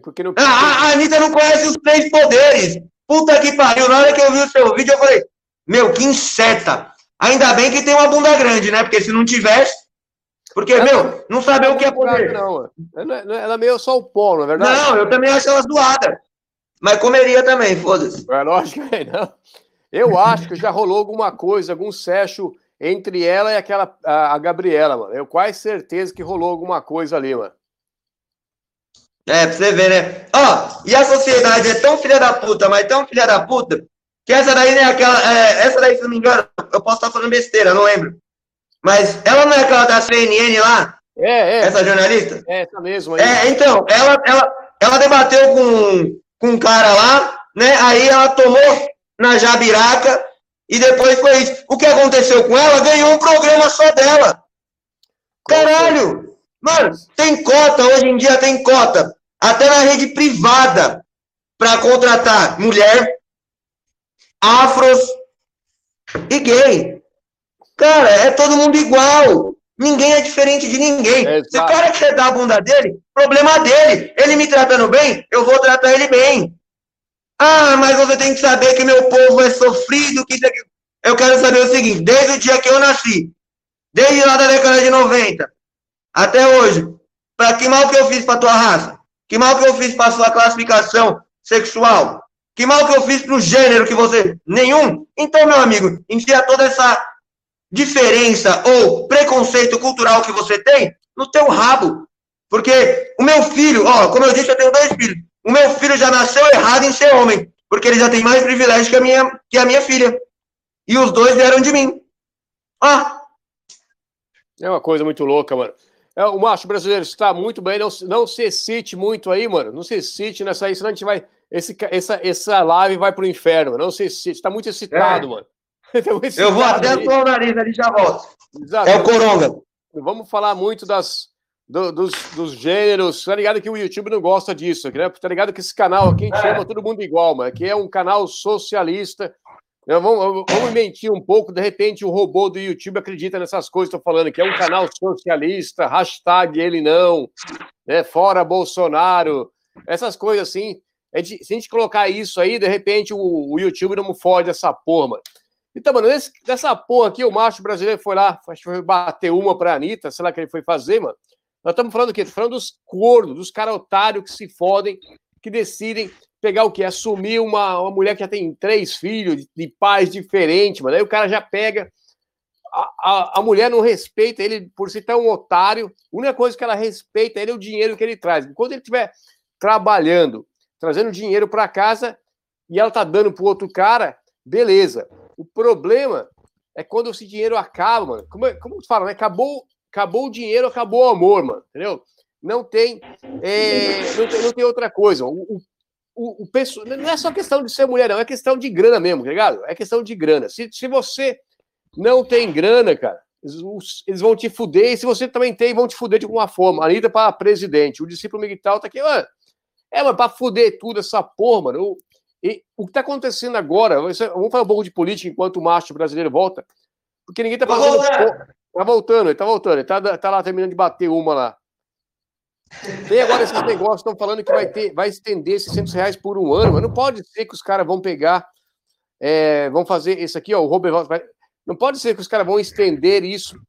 Porque não... a, a Anitta não conhece os três poderes. Puta que pariu. Na hora que eu vi o seu vídeo, eu falei, meu, que inseta. Ainda bem que tem uma bunda grande, né? Porque se não tivesse. Porque, ela meu, não sabe o que é poder. Não, ela é meio só o pó, não é verdade? Não, eu também acho ela zoada. Mas comeria também, foda-se. É lógico que não. Eu acho que já rolou alguma coisa, algum sexo entre ela e aquela a, a Gabriela, mano. Eu quase certeza que rolou alguma coisa ali, mano. É, pra você ver, né? Ó, e a sociedade é tão filha da puta, mas tão filha da puta, que essa daí não é aquela. É, essa daí, se não me engano, eu posso estar falando besteira, não lembro. Mas ela não é aquela da CNN lá? É, é. Essa jornalista? É, essa mesmo. Aí. É, então, ela, ela, ela debateu com, com um cara lá, né? Aí ela tomou na jabiraca e depois foi isso. O que aconteceu com ela? Ganhou um programa só dela. Caralho! Mano, tem cota, hoje em dia tem cota. Até na rede privada para contratar mulher, afros e gay. Cara, é todo mundo igual. Ninguém é diferente de ninguém. É, Se o cara quer dar a bunda dele, problema dele. Ele me tratando bem, eu vou tratar ele bem. Ah, mas você tem que saber que meu povo é sofrido, que Eu quero saber o seguinte, desde o dia que eu nasci, desde lá da década de 90, até hoje, para que mal que eu fiz para tua raça? Que mal que eu fiz para sua classificação sexual? Que mal que eu fiz pro gênero que você... Nenhum? Então, meu amigo, enfia toda essa diferença ou preconceito cultural que você tem no teu rabo. Porque o meu filho, ó, como eu disse, eu tenho dois filhos. O meu filho já nasceu errado em ser homem, porque ele já tem mais privilégio que a minha, que a minha filha. E os dois vieram de mim. Ah! É uma coisa muito louca, mano. É, o macho brasileiro está muito bem, não, não se excite muito aí, mano. Não se excite nessa aí, senão a gente vai. Esse, essa, essa live vai pro inferno, mano. Não se excite, está muito excitado, é. mano. Eu vou até o nariz ali já volto. Exato. É o Coronga. Vamos falar muito das, do, dos, dos gêneros. Tá ligado que o YouTube não gosta disso, né? Tá ligado que esse canal aqui a gente é. chama todo mundo igual, mano. Que é um canal socialista. Vamos, vamos mentir um pouco, de repente o robô do YouTube acredita nessas coisas que eu falando, que é um canal socialista, hashtag ele não, né? fora Bolsonaro, essas coisas assim. A gente, se a gente colocar isso aí, de repente o, o YouTube não fode essa porra, mano. Então, mano, nesse, dessa porra aqui, o macho brasileiro foi lá, acho que foi bater uma pra Anitta, sei lá o que ele foi fazer, mano. Nós estamos falando do quê? Falando dos cornos, dos caras otários que se fodem, que decidem pegar o quê? Assumir uma, uma mulher que já tem três filhos, de, de pais diferentes, mano. Aí o cara já pega. A, a, a, mulher não respeita ele por ser tão otário. A única coisa que ela respeita ele é o dinheiro que ele traz. Enquanto ele estiver trabalhando, trazendo dinheiro para casa e ela tá dando pro outro cara, beleza. O problema é quando esse dinheiro acaba, mano. Como, é, como fala, né? Acabou, acabou o dinheiro, acabou o amor, mano. Entendeu? Não tem, é, não, tem não tem outra coisa. O, o, o, o não é só questão de ser mulher, não. É questão de grana mesmo, tá ligado? É questão de grana. Se, se você não tem grana, cara, eles, vão te fuder. E se você também tem, vão te fuder de alguma forma. Anitta para presidente. O discípulo Miguel tá aqui, mano. É, mas para fuder tudo essa porra, mano. E o que está acontecendo agora, vamos falar um pouco de política enquanto o macho brasileiro volta, porque ninguém está fazendo. Está voltando, ele está voltando, ele está tá lá terminando de bater uma lá. Tem agora esses negócios, estão falando que vai ter, vai estender 600 reais por um ano, mas não pode ser que os caras vão pegar, é, vão fazer isso aqui, ó, o Robert vai, Não pode ser que os caras vão estender isso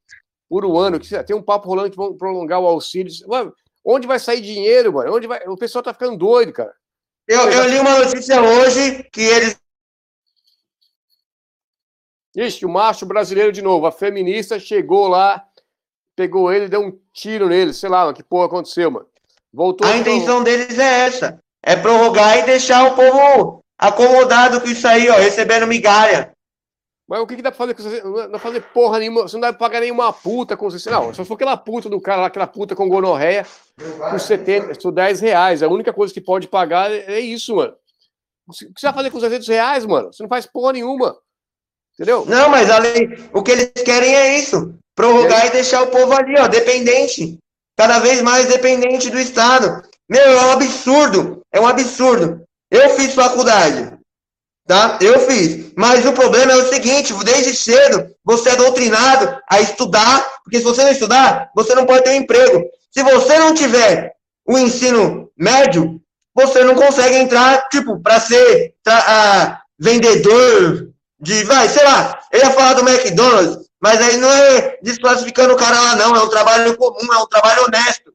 por um ano, que tem um papo rolando que vão prolongar o auxílio. Mano, onde vai sair dinheiro, mano? Onde vai... O pessoal tá ficando doido, cara. Eu, eu li uma notícia hoje que eles. Ixi, o macho brasileiro de novo. A feminista chegou lá, pegou ele, deu um tiro nele. Sei lá, que porra aconteceu, mano. Voltou. A intenção deles é essa: é prorrogar e deixar o povo acomodado com isso aí, ó, recebendo migalha. Mas o que, que dá pra fazer com você? Não dá pra fazer porra nenhuma. Você não dá pra pagar nenhuma puta com você. Não, só for aquela puta do cara lá, aquela puta com gonorreia, por 70, por 10 reais. A única coisa que pode pagar é isso, mano. O que você vai fazer com os 300 reais, mano? Você não faz porra nenhuma. Entendeu? Não, mas além, o que eles querem é isso: prorrogar e, e deixar o povo ali, ó, dependente. Cada vez mais dependente do Estado. Meu, é um absurdo. É um absurdo. Eu fiz faculdade. Tá? Eu fiz. Mas o problema é o seguinte: desde cedo você é doutrinado a estudar, porque se você não estudar, você não pode ter um emprego. Se você não tiver o ensino médio, você não consegue entrar, tipo, para ser uh, vendedor de. Vai, sei lá, eu ia falar do McDonald's, mas aí não é desclassificando o cara lá, não. É um trabalho comum, é um trabalho honesto.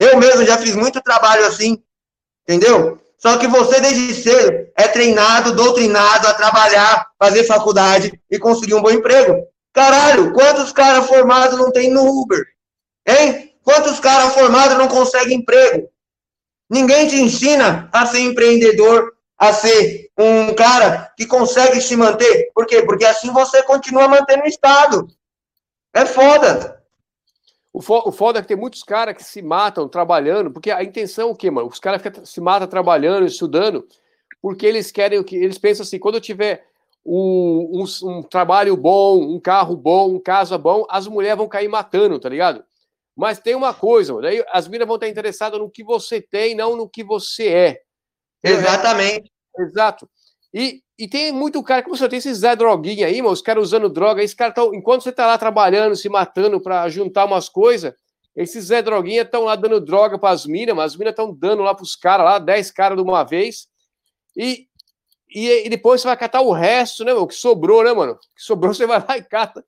Eu mesmo já fiz muito trabalho assim, entendeu? Só que você, desde cedo, é treinado, doutrinado a trabalhar, fazer faculdade e conseguir um bom emprego. Caralho, quantos caras formados não tem no Uber? Hein? Quantos caras formados não conseguem emprego? Ninguém te ensina a ser empreendedor, a ser um cara que consegue se manter. Por quê? Porque assim você continua mantendo o Estado. É foda. O, fo o foda é que tem muitos caras que se matam trabalhando, porque a intenção é o quê, mano? Os caras se matam trabalhando, estudando, porque eles querem o que? Eles pensam assim, quando eu tiver um, um, um, trabalho bom, um carro bom, um casa bom, as mulheres vão cair matando, tá ligado? Mas tem uma coisa, mano, aí as meninas vão estar interessadas no que você tem, não no que você é. Exatamente. Exato. E, e tem muito cara, como você tem esses Zé Droguinha aí, mano, os caras usando droga, esse cara tão, enquanto você tá lá trabalhando, se matando para juntar umas coisas, esses Zé Droguinha estão lá dando droga para as minas, mas as minas estão dando lá pros caras lá, 10 caras de uma vez, e, e, e, depois você vai catar o resto, né, mano, o que sobrou, né, mano? O que sobrou você vai lá e cata,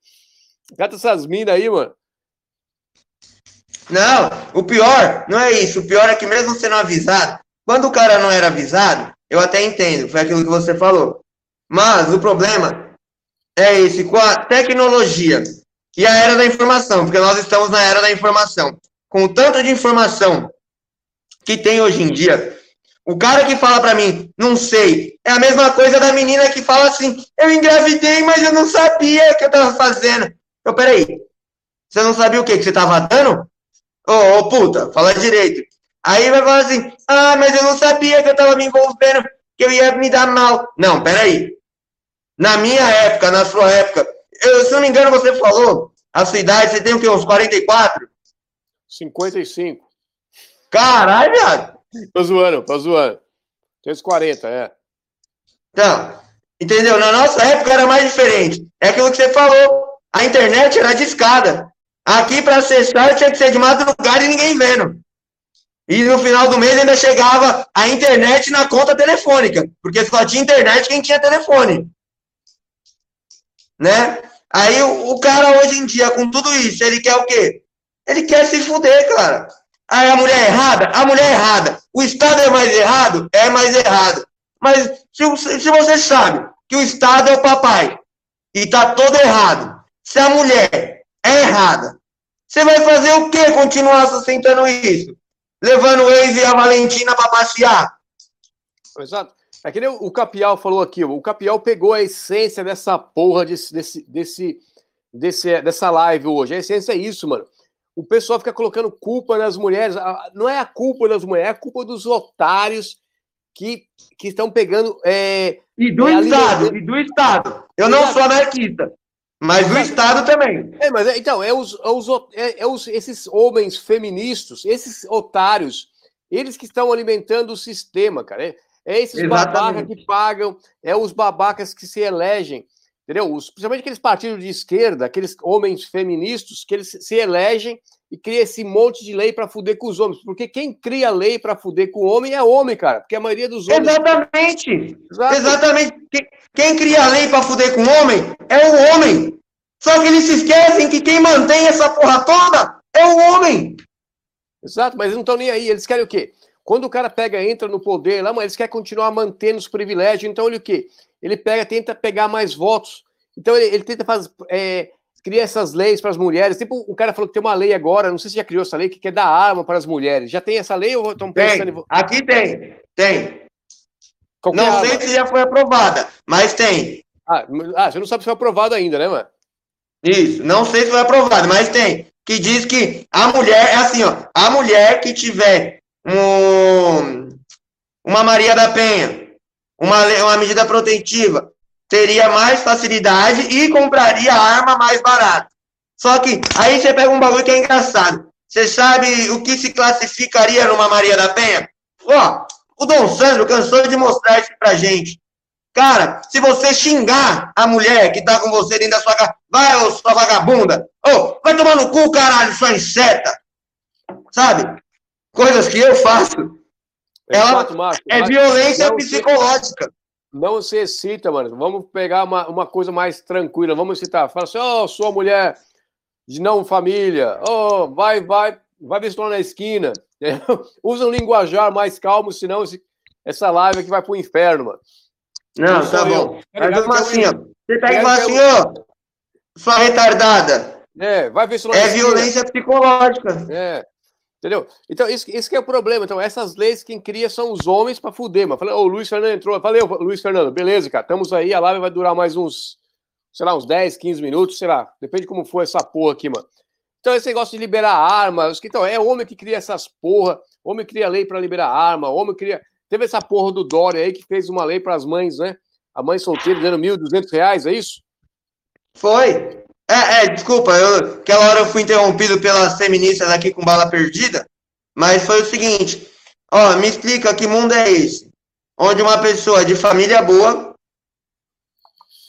cata essas minas aí, mano. Não, o pior não é isso, o pior é que mesmo sendo avisado, quando o cara não era avisado, eu até entendo, foi aquilo que você falou. Mas o problema é esse, com a tecnologia e a era da informação, porque nós estamos na era da informação. Com o tanto de informação que tem hoje em dia, o cara que fala para mim, não sei, é a mesma coisa da menina que fala assim, eu engravidei, mas eu não sabia o que eu tava fazendo. Então, peraí, você não sabia o que, que você tava dando? Ô, oh, oh, puta, fala direito. Aí vai falar assim, ah, mas eu não sabia que eu tava me envolvendo, que eu ia me dar mal. Não, peraí. Na minha época, na sua época, eu, se não me engano, você falou, a sua idade, você tem o quê? Uns 44? 55. Caralho, viado. Tô zoando, tô zoando. Tem uns 40, é. Então, entendeu? Na nossa época era mais diferente. É aquilo que você falou. A internet era de escada. Aqui, para acessar, tinha que ser de madrugada e ninguém vendo. E no final do mês ainda chegava a internet na conta telefônica, porque só tinha internet quem tinha telefone. Né? Aí o, o, cara hoje em dia, com tudo isso, ele quer o quê? Ele quer se fuder, cara. Aí a mulher é errada? A mulher é errada. O Estado é mais errado? É mais errado. Mas se, se você sabe que o Estado é o papai e tá todo errado, se a mulher é errada, você vai fazer o quê? Continuar sustentando isso? Levando o ex e a Valentina para passear. Exato. É que nem o Capial falou aqui, o Capial pegou a essência dessa porra desse, desse, desse, desse, dessa live hoje. A essência é isso, mano. O pessoal fica colocando culpa nas mulheres. Não é a culpa das mulheres, é a culpa dos otários que, que estão pegando. É, e do é, Estado, e do Estado. Eu não sou anarquista. Mas o Estado também. É, mas é, então, é, os, é, os, é, é os, esses homens feministas, esses otários, eles que estão alimentando o sistema, cara. É, é esses babacas que pagam, é os babacas que se elegem, entendeu? Os, principalmente aqueles partidos de esquerda, aqueles homens feministas, que eles se elegem e cria esse monte de lei para fuder com os homens. Porque quem cria lei para fuder com o homem é homem, cara. Porque a maioria dos homens. Exatamente! Exato. Exatamente. Quem, quem cria lei para fuder com o homem é o homem. Só que eles se esquecem que quem mantém essa porra toda é o homem. Exato, mas eles não estão nem aí. Eles querem o quê? Quando o cara pega, entra no poder lá, mas eles querem continuar mantendo os privilégios. Então, ele o quê? Ele pega, tenta pegar mais votos. Então, ele, ele tenta fazer, é, cria essas leis para as mulheres. Tipo, o cara falou que tem uma lei agora, não sei se já criou essa lei, que quer dar arma para as mulheres. Já tem essa lei ou estão pensando tem. Aqui tem, tem. Qualquer não arma. sei se já foi aprovada, mas tem. Ah, ah, você não sabe se foi aprovado ainda, né, mano? Isso, não sei se foi aprovado, mas tem. Que diz que a mulher, é assim, ó, a mulher que tiver um, uma Maria da Penha, uma, uma medida protetiva, teria mais facilidade e compraria a arma mais barata. Só que aí você pega um bagulho que é engraçado. Você sabe o que se classificaria numa Maria da Penha? Ó, o Dom Sandro cansou de mostrar isso pra gente. Cara, se você xingar a mulher que tá com você dentro da sua casa, vai, ô sua vagabunda, ô, vai tomar no cu, caralho, sua inseta. Sabe? Coisas que eu faço. É, Ela fato, é violência psicológica. Não se excita, mano. Vamos pegar uma, uma coisa mais tranquila. Vamos citar. Fala assim, ô, oh, sua mulher de não família. Ô, oh, vai, vai, vai ver se na esquina. Usa um linguajar mais calmo, senão esse, essa live aqui vai pro inferno, mano. Não, tá bom. Tá Mas vamos assim, ó. Você pega e fala assim, ó, sua retardada. É, vai ver se É violência psicológica. É. Entendeu? Então, isso, que é o problema. Então, essas leis quem cria são os homens para fuder, mano. Falei, ô, oh, o Luiz Fernando entrou. Falei, ô, Luiz Fernando, beleza, cara. Estamos aí, a live vai durar mais uns, sei lá, uns 10, 15 minutos, sei lá. Depende de como for essa porra aqui, mano. Então, esse negócio de liberar armas, então, é homem que cria essas porra, homem cria lei para liberar arma, homem cria. Teve essa porra do Dória aí que fez uma lei para as mães, né? A mãe solteira dando R$ 1.200, é isso? Foi. É, é, desculpa, eu, aquela hora eu fui interrompido pelas feministas aqui com bala perdida, mas foi o seguinte, ó, me explica que mundo é esse? Onde uma pessoa de família boa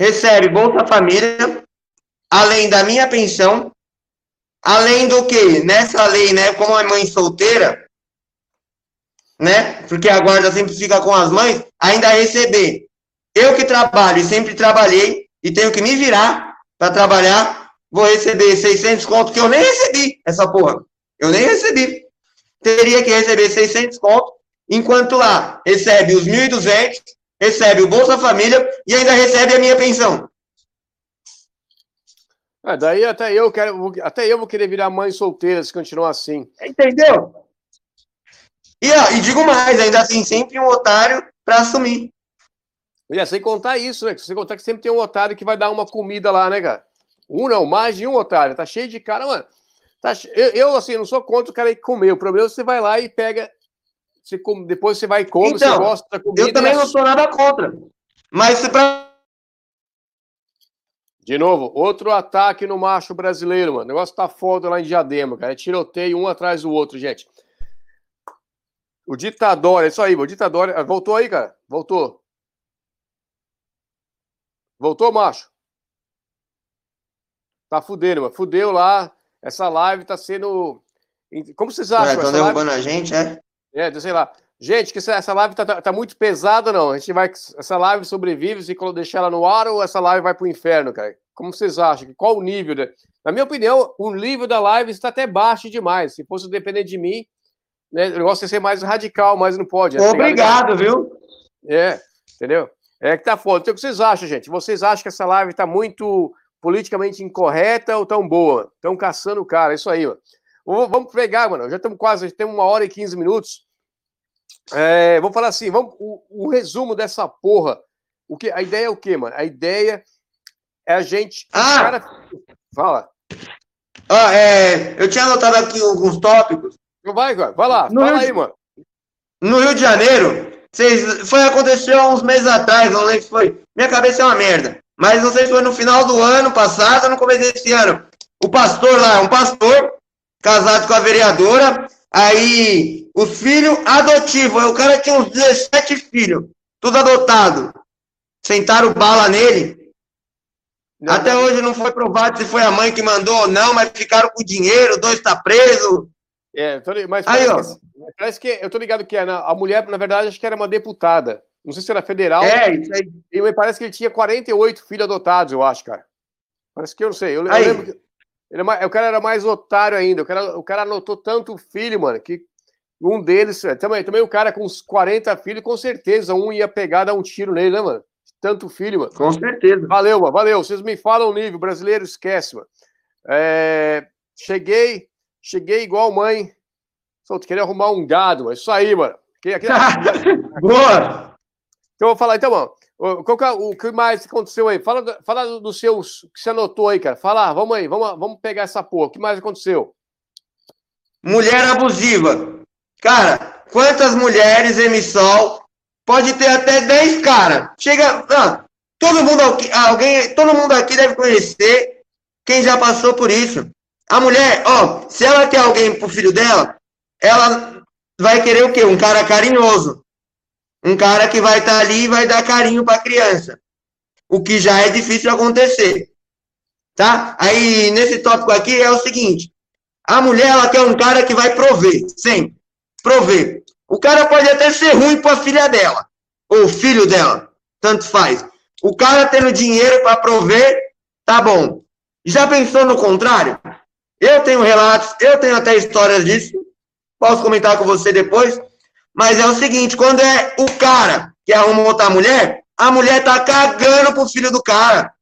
recebe Bolsa Família, além da minha pensão, além do que, nessa lei, né, como é mãe solteira, né, porque a guarda sempre fica com as mães, ainda receber. Eu que trabalho e sempre trabalhei e tenho que me virar para trabalhar, vou receber 600 conto, que eu nem recebi essa porra. Eu nem recebi. Teria que receber 600 conto, enquanto lá recebe os 1.200, recebe o Bolsa Família e ainda recebe a minha pensão. É, daí até eu quero, até eu vou querer virar mãe solteira se continuar assim. Entendeu? E, ó, e digo mais, ainda assim, sempre um otário para assumir. E sem contar isso, né? Sem contar que sempre tem um otário que vai dar uma comida lá, né, cara? Um não, mais de um otário. Tá cheio de cara, mano. Tá, eu, eu, assim, não sou contra o cara ir comer. O problema é você vai lá e pega. Você come, depois você vai e come, então, você gosta da comida. Eu também não sou nada contra. Mas se pra. De novo, outro ataque no macho brasileiro, mano. O negócio tá foda lá em Diadema, cara. É tiroteio um atrás do outro, gente. O ditador, é isso aí, o ditador. Voltou aí, cara? Voltou. Voltou, macho? Tá fudendo, mano. Fudeu lá. Essa live tá sendo. Como vocês acham? Estão derrubando live... a gente, é? É, sei lá. Gente, que essa live tá, tá, tá, muito pesada, não? A gente vai. Essa live sobrevive se deixar ela no ar ou essa live vai pro inferno, cara? Como vocês acham? Qual o nível? De... Na minha opinião, o nível da live está até baixo demais. Se fosse depender de mim, né, eu gosto de ser mais radical, mas não pode. Né? Obrigado, viu? É, entendeu? É que tá foda. Então, o que vocês acham, gente? Vocês acham que essa live está muito politicamente incorreta ou tão boa? Estão caçando o cara, é isso aí, mano. Vamos pegar, mano. Já estamos quase, já temos uma hora e 15 minutos. É, vamos falar assim, vamos, o, o, resumo dessa porra. O que, a ideia é o quê, mano? A ideia é a gente. Ah! Cara... Fala. Ah, é, eu tinha anotado aqui alguns tópicos. Vai, vai, vai lá, no fala Rio, aí, mano. No Rio de Janeiro, vocês, foi aconteceu há uns meses atrás, não lembro se foi. Minha cabeça é uma merda. Mas não sei se foi no final do ano passado no começo desse ano. O pastor lá, um pastor, casado com a vereadora, aí o filho adotivo, o cara tinha uns 17 filhos, tudo adotado. Sentaram bala nele. Não, Até hoje não foi provado se foi a mãe que mandou ou não, mas ficaram com dinheiro, dois tá preso. É, mas aí, ó. Parece que eu tô ligado que a mulher, na verdade, acho que era uma deputada. Não sei se era federal. É, isso aí. E parece que ele tinha 48 filhos adotados, eu acho, cara. Parece que eu não sei. Eu, eu lembro que ele, é o cara era mais otário ainda. O cara, o cara anotou tanto filho, mano, que um deles. É, também, também o cara com uns 40 filhos, com certeza, um ia pegar, dar um tiro nele, né, mano? Tanto filho, mano. Com certeza. Valeu, mano. Valeu. Vocês me falam o nível. Brasileiro esquece, mano. É, cheguei, cheguei igual mãe. Só queria arrumar um gado, mas isso aí, mano. Aqui, aqui, Boa! Então eu vou falar, então, mano. Que, é o que mais aconteceu aí? Fala, fala dos seus que você anotou aí, cara. Fala, vamos aí, vamos, vamos pegar essa porra. O que mais aconteceu? Mulher abusiva. Cara, quantas mulheres emissol pode ter até 10 caras. Chega. Ah, todo mundo aqui, alguém, todo mundo aqui deve conhecer quem já passou por isso. A mulher, ó, se ela quer alguém pro filho dela, ela vai querer o quê? Um cara carinhoso. Um cara que vai estar tá ali e vai dar carinho para a criança. O que já é difícil acontecer. Tá? Aí, nesse tópico aqui, é o seguinte. A mulher, ela quer um cara que vai prover, sempre. Prover. O cara pode até ser ruim para a filha dela. Ou filho dela. Tanto faz. O cara tendo dinheiro para prover, tá bom. Já pensou no contrário? Eu tenho relatos, eu tenho até histórias disso. Posso comentar com você depois. Mas é o seguinte, quando é o cara que arruma outra mulher, a mulher tá cagando pro filho do cara.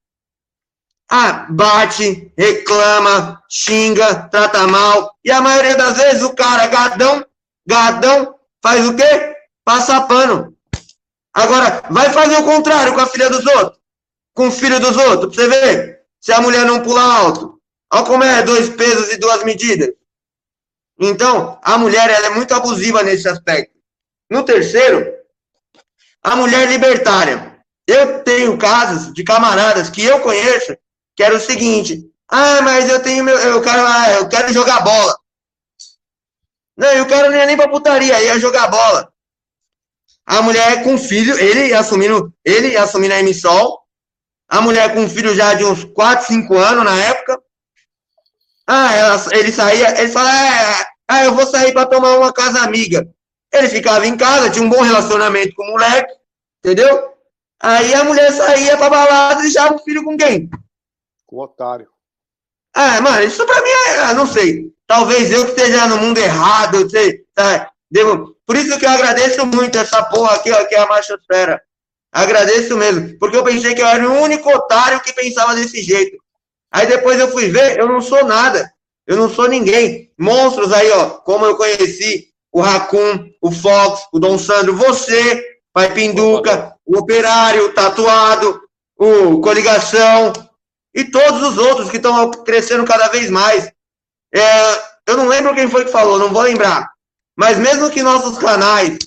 Ah, bate, reclama, xinga, trata mal. E a maioria das vezes o cara, gadão, gadão, faz o quê? Passa pano. Agora, vai fazer o contrário com a filha dos outros. Com o filho dos outros, pra você ver. Se a mulher não pula alto. Olha como é dois pesos e duas medidas. Então, a mulher é muito abusiva nesse aspecto. No terceiro, a mulher libertária. Eu tenho casos de camaradas que eu conheço que era o seguinte: ah, mas eu tenho meu, eu quero, ah, eu quero jogar bola. Não, e o cara não ia nem pra putaria, ia jogar bola. A mulher com filho, ele assumindo, ele assumindo a emissão. A mulher com filho já de uns 4, 5 anos na época. Ah, ela, ele saía, ele fala, ah, ah, eu vou sair para tomar uma casa amiga. Ele ficava em casa, tinha um bom relacionamento com o moleque, entendeu? Aí a mulher saía pra balada e deixava o filho com quem? Com o otário. Ah, mano, isso pra mim é, ah, não sei. Talvez eu que esteja no mundo errado, eu sei, tá? Devo... Por isso que eu agradeço muito essa porra aqui, ó, que é a machosfera. Agradeço mesmo, porque eu pensei que eu era o único otário que pensava desse jeito. Aí depois eu fui ver, eu não sou nada. Eu não sou ninguém. Monstros aí, ó, como eu conheci, o Racun, o Fox, o Dom Sandro, você, Pai Pinduca, o Operário, Tatuado, o Coligação e todos os outros que estão crescendo cada vez mais. É, eu não lembro quem foi que falou, não vou lembrar. Mas mesmo que nossos canais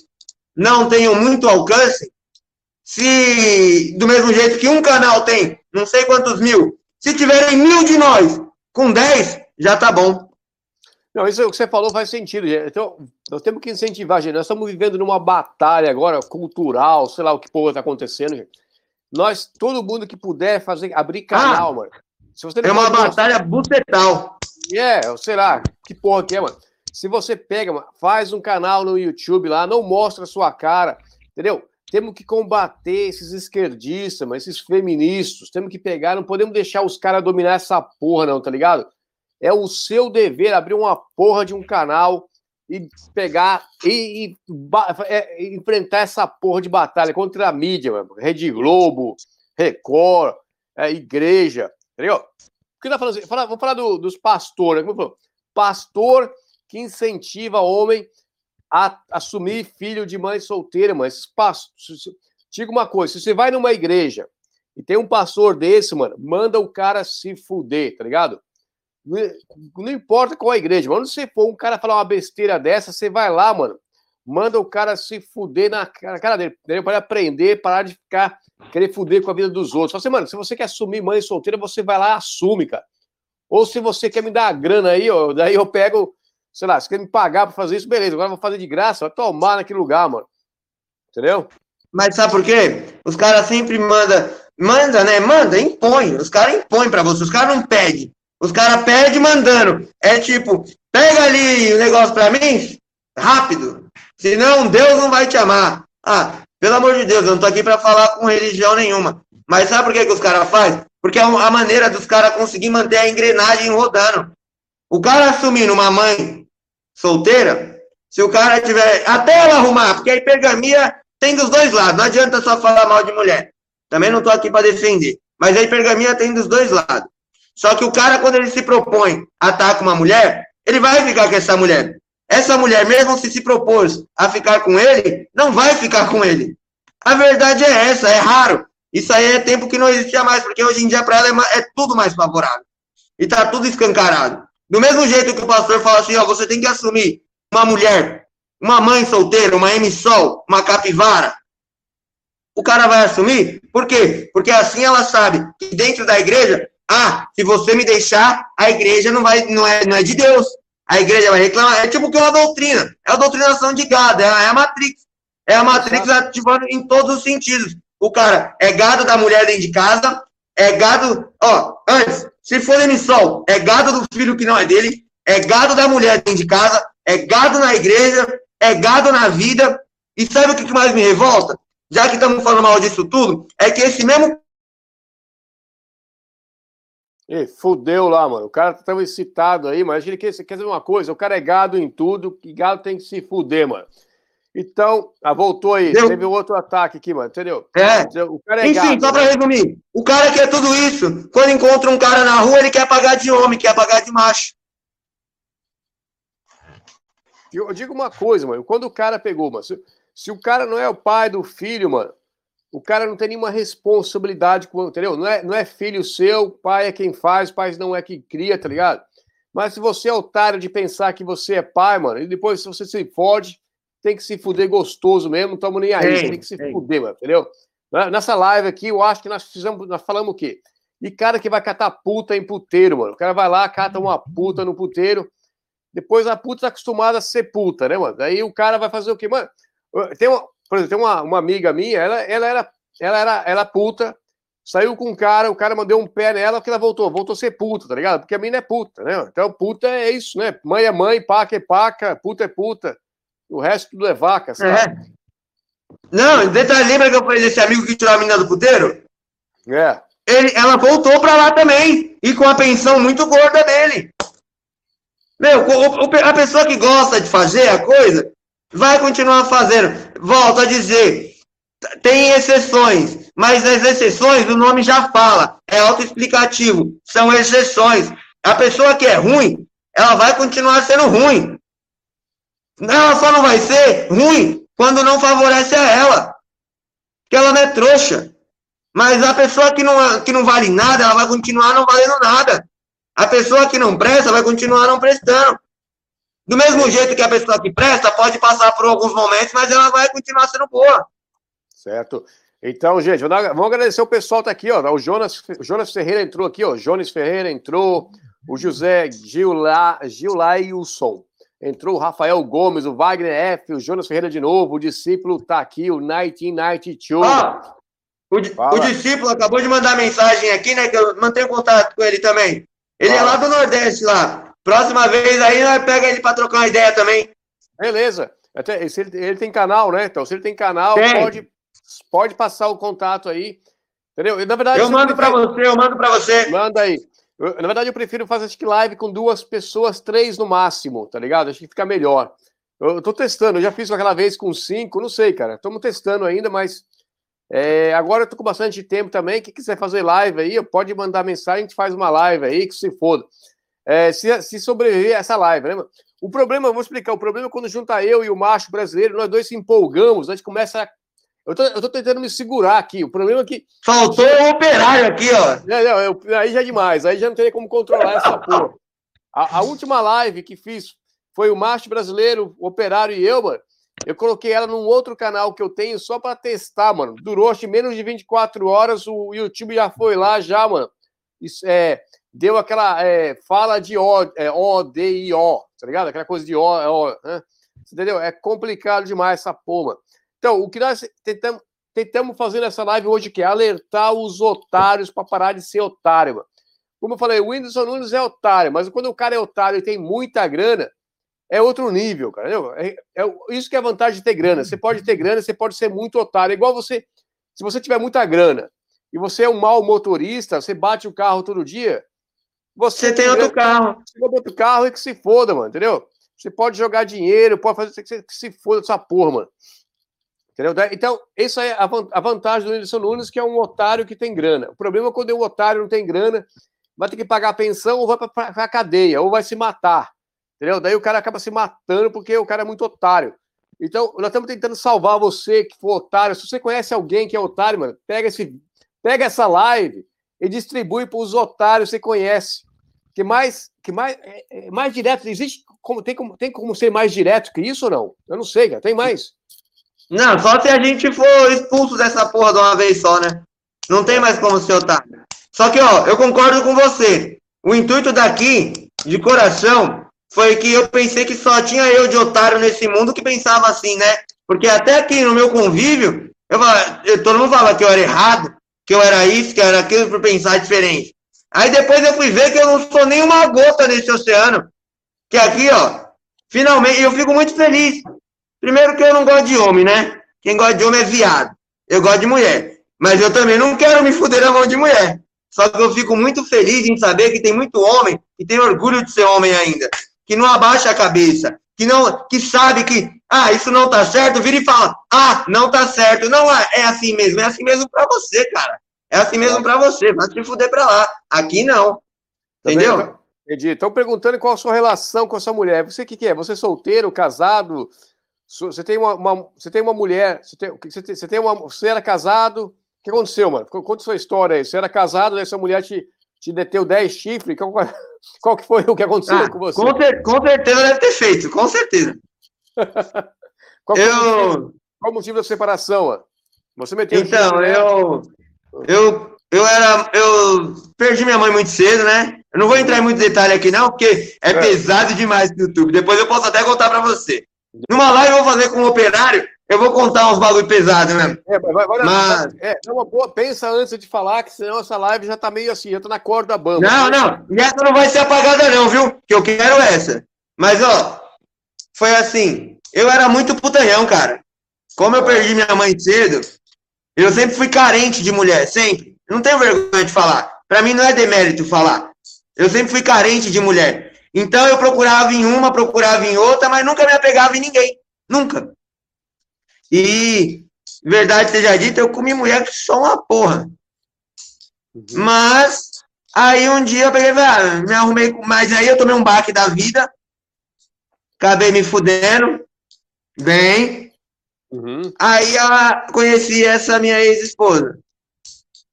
não tenham muito alcance, se do mesmo jeito que um canal tem não sei quantos mil, se tiverem mil de nós com dez, já tá bom. Não, isso que você falou faz sentido. Então, nós temos que incentivar, gente. Nós estamos vivendo numa batalha agora cultural, sei lá o que porra está acontecendo, gente. Nós, todo mundo que puder fazer, abrir canal, ah, mano. É uma batalha bucetal. É, yeah, sei lá, que porra que é, mano. Se você pega, mano, faz um canal no YouTube lá, não mostra a sua cara, entendeu? Temos que combater esses esquerdistas, mas esses feministas. Temos que pegar, não podemos deixar os caras dominar essa porra, não, tá ligado? É o seu dever abrir uma porra de um canal e pegar e, e é, enfrentar essa porra de batalha contra a mídia, mano. Rede Globo, Record, é, Igreja, entendeu? O que tá falando? Assim? Vou falar do, dos pastores. Como falou? Pastor que incentiva homem a assumir filho de mãe solteira, mano. Esses. Diga uma coisa: se você vai numa igreja e tem um pastor desse, mano, manda o cara se fuder, tá ligado? Não importa qual a igreja, onde você for um cara falar uma besteira dessa, você vai lá, mano. Manda o cara se fuder na cara dele, para aprender, parar de ficar querer fuder com a vida dos outros. Você, mano, se você quer assumir mãe solteira, você vai lá assume, cara. Ou se você quer me dar a grana aí, ó, daí eu pego, sei lá, se quer me pagar para fazer isso, beleza. Agora eu vou fazer de graça, vai tomar naquele lugar, mano. Entendeu? Mas sabe por quê? Os caras sempre mandam, manda, né? Manda, impõe. Os caras impõem para você, os caras não pedem. Os caras pedem mandando. É tipo, pega ali o negócio pra mim, rápido. Senão Deus não vai te amar. Ah, pelo amor de Deus, eu não tô aqui pra falar com religião nenhuma. Mas sabe por que, que os caras fazem? Porque é a maneira dos caras conseguir manter a engrenagem rodando. O cara assumindo uma mãe solteira, se o cara tiver. Até ela arrumar, porque a hipergamia tem dos dois lados. Não adianta só falar mal de mulher. Também não tô aqui para defender. Mas a hipergamia tem dos dois lados. Só que o cara, quando ele se propõe a estar com uma mulher, ele vai ficar com essa mulher. Essa mulher, mesmo se se propôs a ficar com ele, não vai ficar com ele. A verdade é essa, é raro. Isso aí é tempo que não existia mais, porque hoje em dia para ela é, é, tudo mais favorável. E tá tudo escancarado. Do mesmo jeito que o pastor fala assim, ó, você tem que assumir uma mulher, uma mãe solteira, uma emissol, uma capivara. O cara vai assumir? Por quê? Porque assim ela sabe que dentro da igreja, ah, se você me deixar, a igreja não vai, não é, não é de Deus. A igreja vai reclamar. É tipo que é uma doutrina. É a doutrinação de gado, é a, é a Matrix. É a Matrix ativando em todos os sentidos. O cara é gado da mulher dentro de casa, é gado. Ó, antes, se for emissão, é gado do filho que não é dele, é gado da mulher dentro de casa, é gado na igreja, é gado na vida. E sabe o que mais me revolta? Já que estamos falando mal disso tudo, é que esse mesmo e fudeu lá, mano. O cara tava excitado aí, mas ele quer, quer dizer uma coisa: o cara é gado em tudo, e gado tem que se fuder, mano. Então, ah, voltou aí, Deu. teve outro ataque aqui, mano, entendeu? É. O cara é Enfim, só pra resumir: o cara quer tudo isso. Quando encontra um cara na rua, ele quer pagar de homem, quer pagar de macho. Eu digo uma coisa, mano. Quando o cara pegou, mano, se, se o cara não é o pai do filho, mano, o cara não tem nenhuma responsabilidade, com, entendeu? Não é, não é filho seu, pai é quem faz, pai não é quem cria, tá ligado? Mas se você é otário de pensar que você é pai, mano, e depois se você se fode, tem que se fuder gostoso mesmo, não tamo nem aí, ei, tem que se ei. fuder, mano, entendeu? Nessa live aqui, eu acho que nós fizemos, nós falamos o quê? E cara que vai catar puta em puteiro, mano. O cara vai lá, cata uma puta no puteiro, depois a puta tá acostumada a ser puta, né, mano? Daí o cara vai fazer o quê? Mano, tem uma, por exemplo, tem uma, uma amiga minha, ela, ela, era, ela era ela puta, saiu com um cara, o cara mandou um pé nela, que ela voltou, voltou a ser puta, tá ligado? Porque a mina é puta, né? Então, puta é isso, né? Mãe é mãe, paca é paca, puta é puta. O resto tudo é vaca, sabe? É. Não, detalhe, lembra que eu falei desse amigo que tirou a menina do puteiro? É. Ele, ela voltou pra lá também, e com a pensão muito gorda dele. Meu, a pessoa que gosta de fazer a coisa, vai continuar fazendo. Volto a dizer, tem exceções, mas as exceções o nome já fala, é autoexplicativo, são exceções. A pessoa que é ruim, ela vai continuar sendo ruim. Ela só não vai ser ruim quando não favorece a ela. Que ela não é trouxa. Mas a pessoa que não, que não vale nada, ela vai continuar não valendo nada. A pessoa que não presta vai continuar não prestando. Do mesmo jeito que a pessoa que presta pode passar por alguns momentos, mas ela vai continuar sendo boa. Certo. Então, gente, vamos agradecer o pessoal que tá aqui, ó. O Jonas, o Jonas Ferreira entrou aqui, ó. O Jonas Ferreira entrou. O José Gila, Gilailson. Entrou o Rafael Gomes, o Wagner F, o Jonas Ferreira de novo, o discípulo tá aqui, o 1992. Ah, o, o discípulo acabou de mandar mensagem aqui, né? Que eu mantenho contato com ele também. Ele Fala. é lá do Nordeste, lá. Próxima vez aí nós pega ele para trocar uma ideia também. Beleza. Até, se ele, ele, tem canal, né? Então, se ele tem canal, tem. Pode, pode passar o contato aí. Entendeu? Na verdade, eu mando para você, eu mando para você. Manda aí. Eu, na verdade, eu prefiro fazer acho que live com duas pessoas, três no máximo, tá ligado? Acho que fica melhor. Eu, eu tô testando, eu já fiz aquela vez com cinco, não sei, cara. Estamos testando ainda, mas é, agora eu tô com bastante tempo também. Quem quiser fazer live aí, pode mandar mensagem, a gente faz uma live aí, que se foda é, se, se sobreviver a essa live, né? O problema, vou explicar, o problema é quando junta eu e o macho brasileiro, nós dois se empolgamos, a gente começa a... Eu tô, eu tô tentando me segurar aqui, o problema é que... Faltou o operário aqui, ó. É, não, eu, aí já é demais, aí já não teria como controlar essa porra. A, a, última live que fiz foi o macho brasileiro, o operário e eu, mano. Eu coloquei ela num outro canal que eu tenho só para testar, mano. Durou acho menos de 24 horas, o YouTube já foi lá já, mano. Isso, é, deu aquela é, fala de O, é, O, D, I, O, tá ligado? Aquela coisa de O, o né? entendeu? É complicado demais essa porra. Então, o que nós tentamos, tentamos fazer nessa live hoje que é alertar os otários para parar de ser otário, mano. Como eu falei, o Whindersson Nunes é otário, mas quando o cara é otário e tem muita grana, é outro nível, cara. É, é, isso que é a vantagem de ter grana. Você pode ter grana, você pode ser muito otário. É igual você, se você tiver muita grana e você é um mau motorista, você bate o carro todo dia, você, você tem outro carro. Você outro carro e que se foda, mano, entendeu? Você pode jogar dinheiro, pode fazer que se foda essa porra, mano. Entendeu? Então, isso é a vantagem do Whindersson Nunes, que é um otário que tem grana. O problema é quando o otário não tem grana, vai ter que pagar a pensão ou vai para a cadeia, ou vai se matar. Entendeu? Daí o cara acaba se matando porque o cara é muito otário. Então, nós estamos tentando salvar você que for otário. Se você conhece alguém que é otário, mano, pega, esse, pega essa live e distribui para os otários que você conhece. Que mais, que mais, é, é, mais direto, existe como tem, como tem como ser mais direto que isso ou não? Eu não sei, cara. Tem mais? Não, só se a gente for expulso dessa porra de uma vez só, né? Não tem mais como ser otário. Só que, ó, eu concordo com você. O intuito daqui, de coração, foi que eu pensei que só tinha eu de otário nesse mundo que pensava assim, né? Porque até aqui no meu convívio, eu, eu, todo mundo falava que eu era errado, que eu era isso, que eu era aquilo, por pensar diferente. Aí depois eu fui ver que eu não sou nem uma gota nesse oceano. Que aqui, ó, finalmente, eu fico muito feliz. Primeiro que eu não gosto de homem, né? Quem gosta de homem é viado. Eu gosto de mulher. Mas eu também não quero me fuder na mão de mulher. Só que eu fico muito feliz em saber que tem muito homem que tem orgulho de ser homem ainda, que não abaixa a cabeça, que não, que sabe que ah, isso não tá certo, vira e fala: "Ah, não tá certo". Não é, é assim mesmo, é assim mesmo para você, cara. É assim mesmo para você, vai se fuder para lá. Aqui não. Entendeu? Entendi. Estão perguntando qual a sua relação com a sua mulher. Você o que, que é? Você é solteiro, casado? Você tem uma, uma, você tem uma mulher, você tem, você tem, uma, você era casado, que aconteceu, mano? Conta sua história aí. Você era casado, essa mulher te, te deteu 10 chifres. Qual, qual que foi o que aconteceu ah, com você? Com, ter, com, certeza deve ter feito, com certeza. qual, eu... o motivo, qual o motivo da separação? Ó? Você meteu Então, eu, eu, eu era. Eu perdi minha mãe muito cedo, né? Eu não vou entrar em muito detalhe aqui, não, porque é, é. pesado demais no YouTube. Depois eu posso até contar para você. Numa live eu vou fazer com um operário eu vou contar uns bagulho pesado mesmo. É, vai, vai, mas... é, é uma boa. Pensa antes de falar, que senão essa live já tá meio assim, já tá na corda bamba. Não, não. E essa não vai ser apagada, não, viu? Que eu quero essa. Mas, ó, foi assim. Eu era muito putanhão, cara. Como eu perdi minha mãe cedo, eu sempre fui carente de mulher, sempre. Eu não tenho vergonha de falar. Pra mim não é demérito falar. Eu sempre fui carente de mulher. Então eu procurava em uma, procurava em outra, mas nunca me apegava em ninguém. Nunca. E, verdade seja dita, eu comi mulher que só uma porra. Uhum. Mas, aí um dia eu peguei, ah, me arrumei, mas aí eu tomei um baque da vida, acabei me fudendo, bem. Uhum. Aí eu conheci essa minha ex-esposa.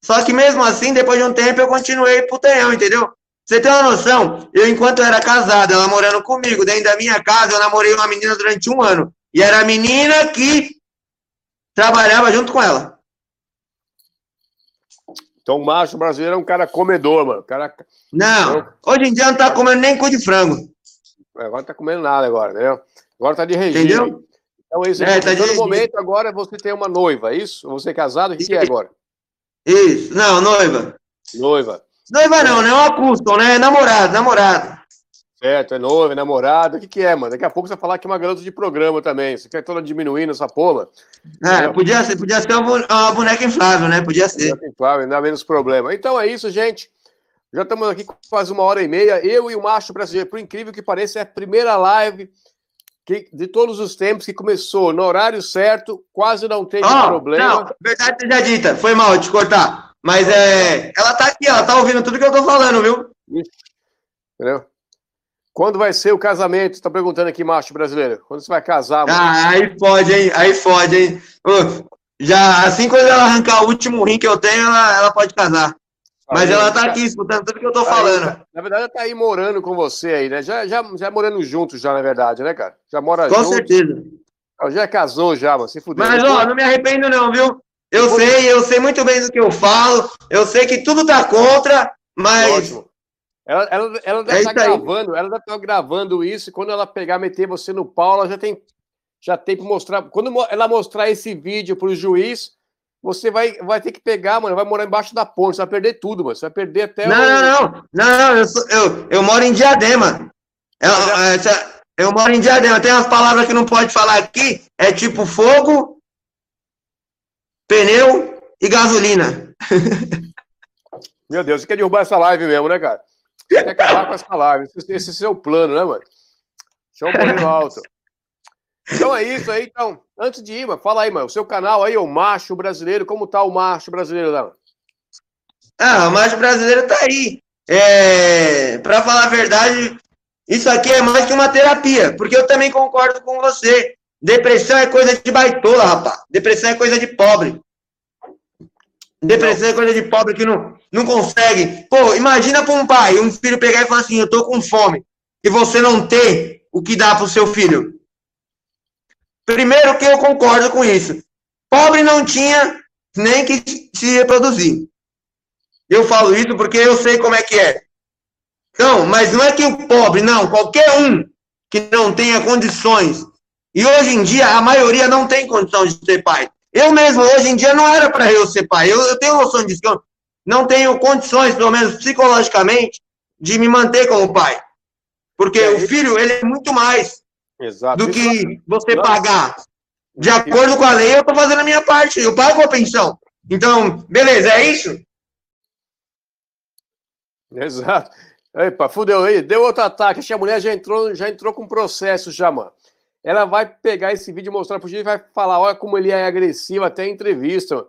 Só que mesmo assim, depois de um tempo, eu continuei putanhão, entendeu? Você tem uma noção? Eu, enquanto eu era casado, ela morando comigo, dentro da minha casa, eu namorei uma menina durante um ano. E era a menina que trabalhava junto com ela. Então o macho brasileiro é um cara comedor, mano. Cara... Não, hoje em dia não tá comendo nem cu de frango. É, agora não tá comendo nada agora, entendeu? Agora tá de regime. Entendeu? Então é isso. É, tá de... momento agora você tem uma noiva, é isso? Você é casado? O que, que é agora? Isso, não, noiva. Noiva. Noiva não, não é uma custom, né? É namorado, namorado. Certo, é noivo, é namorado. O que, que é, mano? Daqui a pouco você vai falar que é uma garota de programa também. Você quer toda diminuindo essa porra? É, podia ser, podia ser uma boneca inflável, né? Podia ser. Boneca inflável, ainda menos problema. Então é isso, gente. Já estamos aqui quase uma hora e meia. Eu e o Macho Brasileiro, por incrível que pareça, é a primeira live que, de todos os tempos que começou no horário certo, quase não teve oh, problema. Não, verdade seja dita, foi mal te cortar. Mas é, ela tá aqui, ela tá ouvindo tudo que eu tô falando, viu? Entendeu? Quando vai ser o casamento? Está perguntando aqui, macho brasileiro. Quando você vai casar? Mano? Ah, aí pode, hein? Aí pode, hein? já, assim quando ela arrancar o último rim que eu tenho, ela, ela pode casar. Mas aí, ela tá aqui escutando tudo que eu tô falando. Aí, na verdade, ela tá aí morando com você aí, né? Já, já, já morando juntos, já, na verdade, né, cara? Já mora com juntos. Com certeza. Já casou, já, mano. Se fudeu. Mas, ó, não me arrependo, não, viu? Eu sei, eu sei muito bem do que eu falo. Eu sei que tudo tá contra, mas. Ótimo. Ela, ela, ela deve é estar tá gravando, ela deve estar gravando isso, e quando ela pegar, meter você no pau, ela já tem, já tem para mostrar. Quando ela mostrar esse vídeo para o juiz, você vai, vai ter que pegar, mano, vai morar embaixo da ponte, você vai perder tudo, mano. Você vai perder até não, o. Não, não, não, não, eu, sou, eu, eu moro em Diadema. Eu, eu, eu moro em Diadema. Tem umas palavras que não pode falar aqui, é tipo fogo, pneu e gasolina. Meu Deus, você quer derrubar essa live mesmo, né, cara? Você quer acabar com essa live. Esse, esse é o seu plano, né, mano? Show um alto. Então é isso aí, então. Antes de ir, mano, fala aí, mano. O seu canal aí, o Macho Brasileiro, como tá o Macho Brasileiro lá? Ah, o Macho Brasileiro tá aí. É, pra falar a verdade, isso aqui é mais que uma terapia, porque eu também concordo com você. Depressão é coisa de baitola, rapaz. Depressão é coisa de pobre. Depressão é coisa de pobre que não, não consegue. Pô, imagina para um pai, um filho pegar e falar assim: Eu tô com fome, e você não ter o que dá pro seu filho. Primeiro que eu concordo com isso. Pobre não tinha nem que se reproduzir. Eu falo isso porque eu sei como é que é. Então, mas não é que o pobre, não, qualquer um que não tenha condições. E hoje em dia, a maioria não tem condição de ser pai. Eu mesmo, hoje em dia, não era para eu ser pai. Eu, eu tenho noção disso, que eu não tenho condições, pelo menos psicologicamente, de me manter como pai. Porque é, o filho, ele é muito mais Exato. do que você não. pagar. De acordo com a lei, eu estou fazendo a minha parte. Eu pago a pensão. Então, beleza, é isso? Exato. Epa, fudeu aí, deu outro ataque. A mulher já entrou, já entrou com processo já, mano. Ela vai pegar esse vídeo e mostrar pro gente e vai falar, olha como ele é agressivo até em entrevista.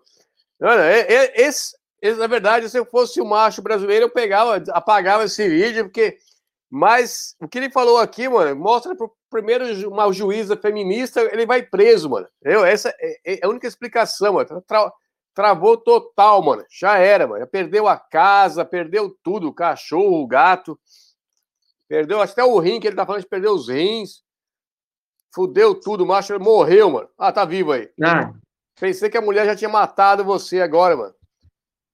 É, é, esse, esse, na verdade, se eu fosse o macho brasileiro, eu pegava, apagava esse vídeo, porque. Mas o que ele falou aqui, mano, mostra pro primeiro uma juíza feminista, ele vai preso, mano. Eu, essa é, é a única explicação, mano. Tra travou total, mano. Já era, mano. Perdeu a casa, perdeu tudo, o cachorro, o gato. Perdeu até o rim, que ele tá falando de perder os rins. Fudeu tudo, o macho morreu, mano. Ah, tá vivo aí. Ah. Pensei que a mulher já tinha matado você agora, mano.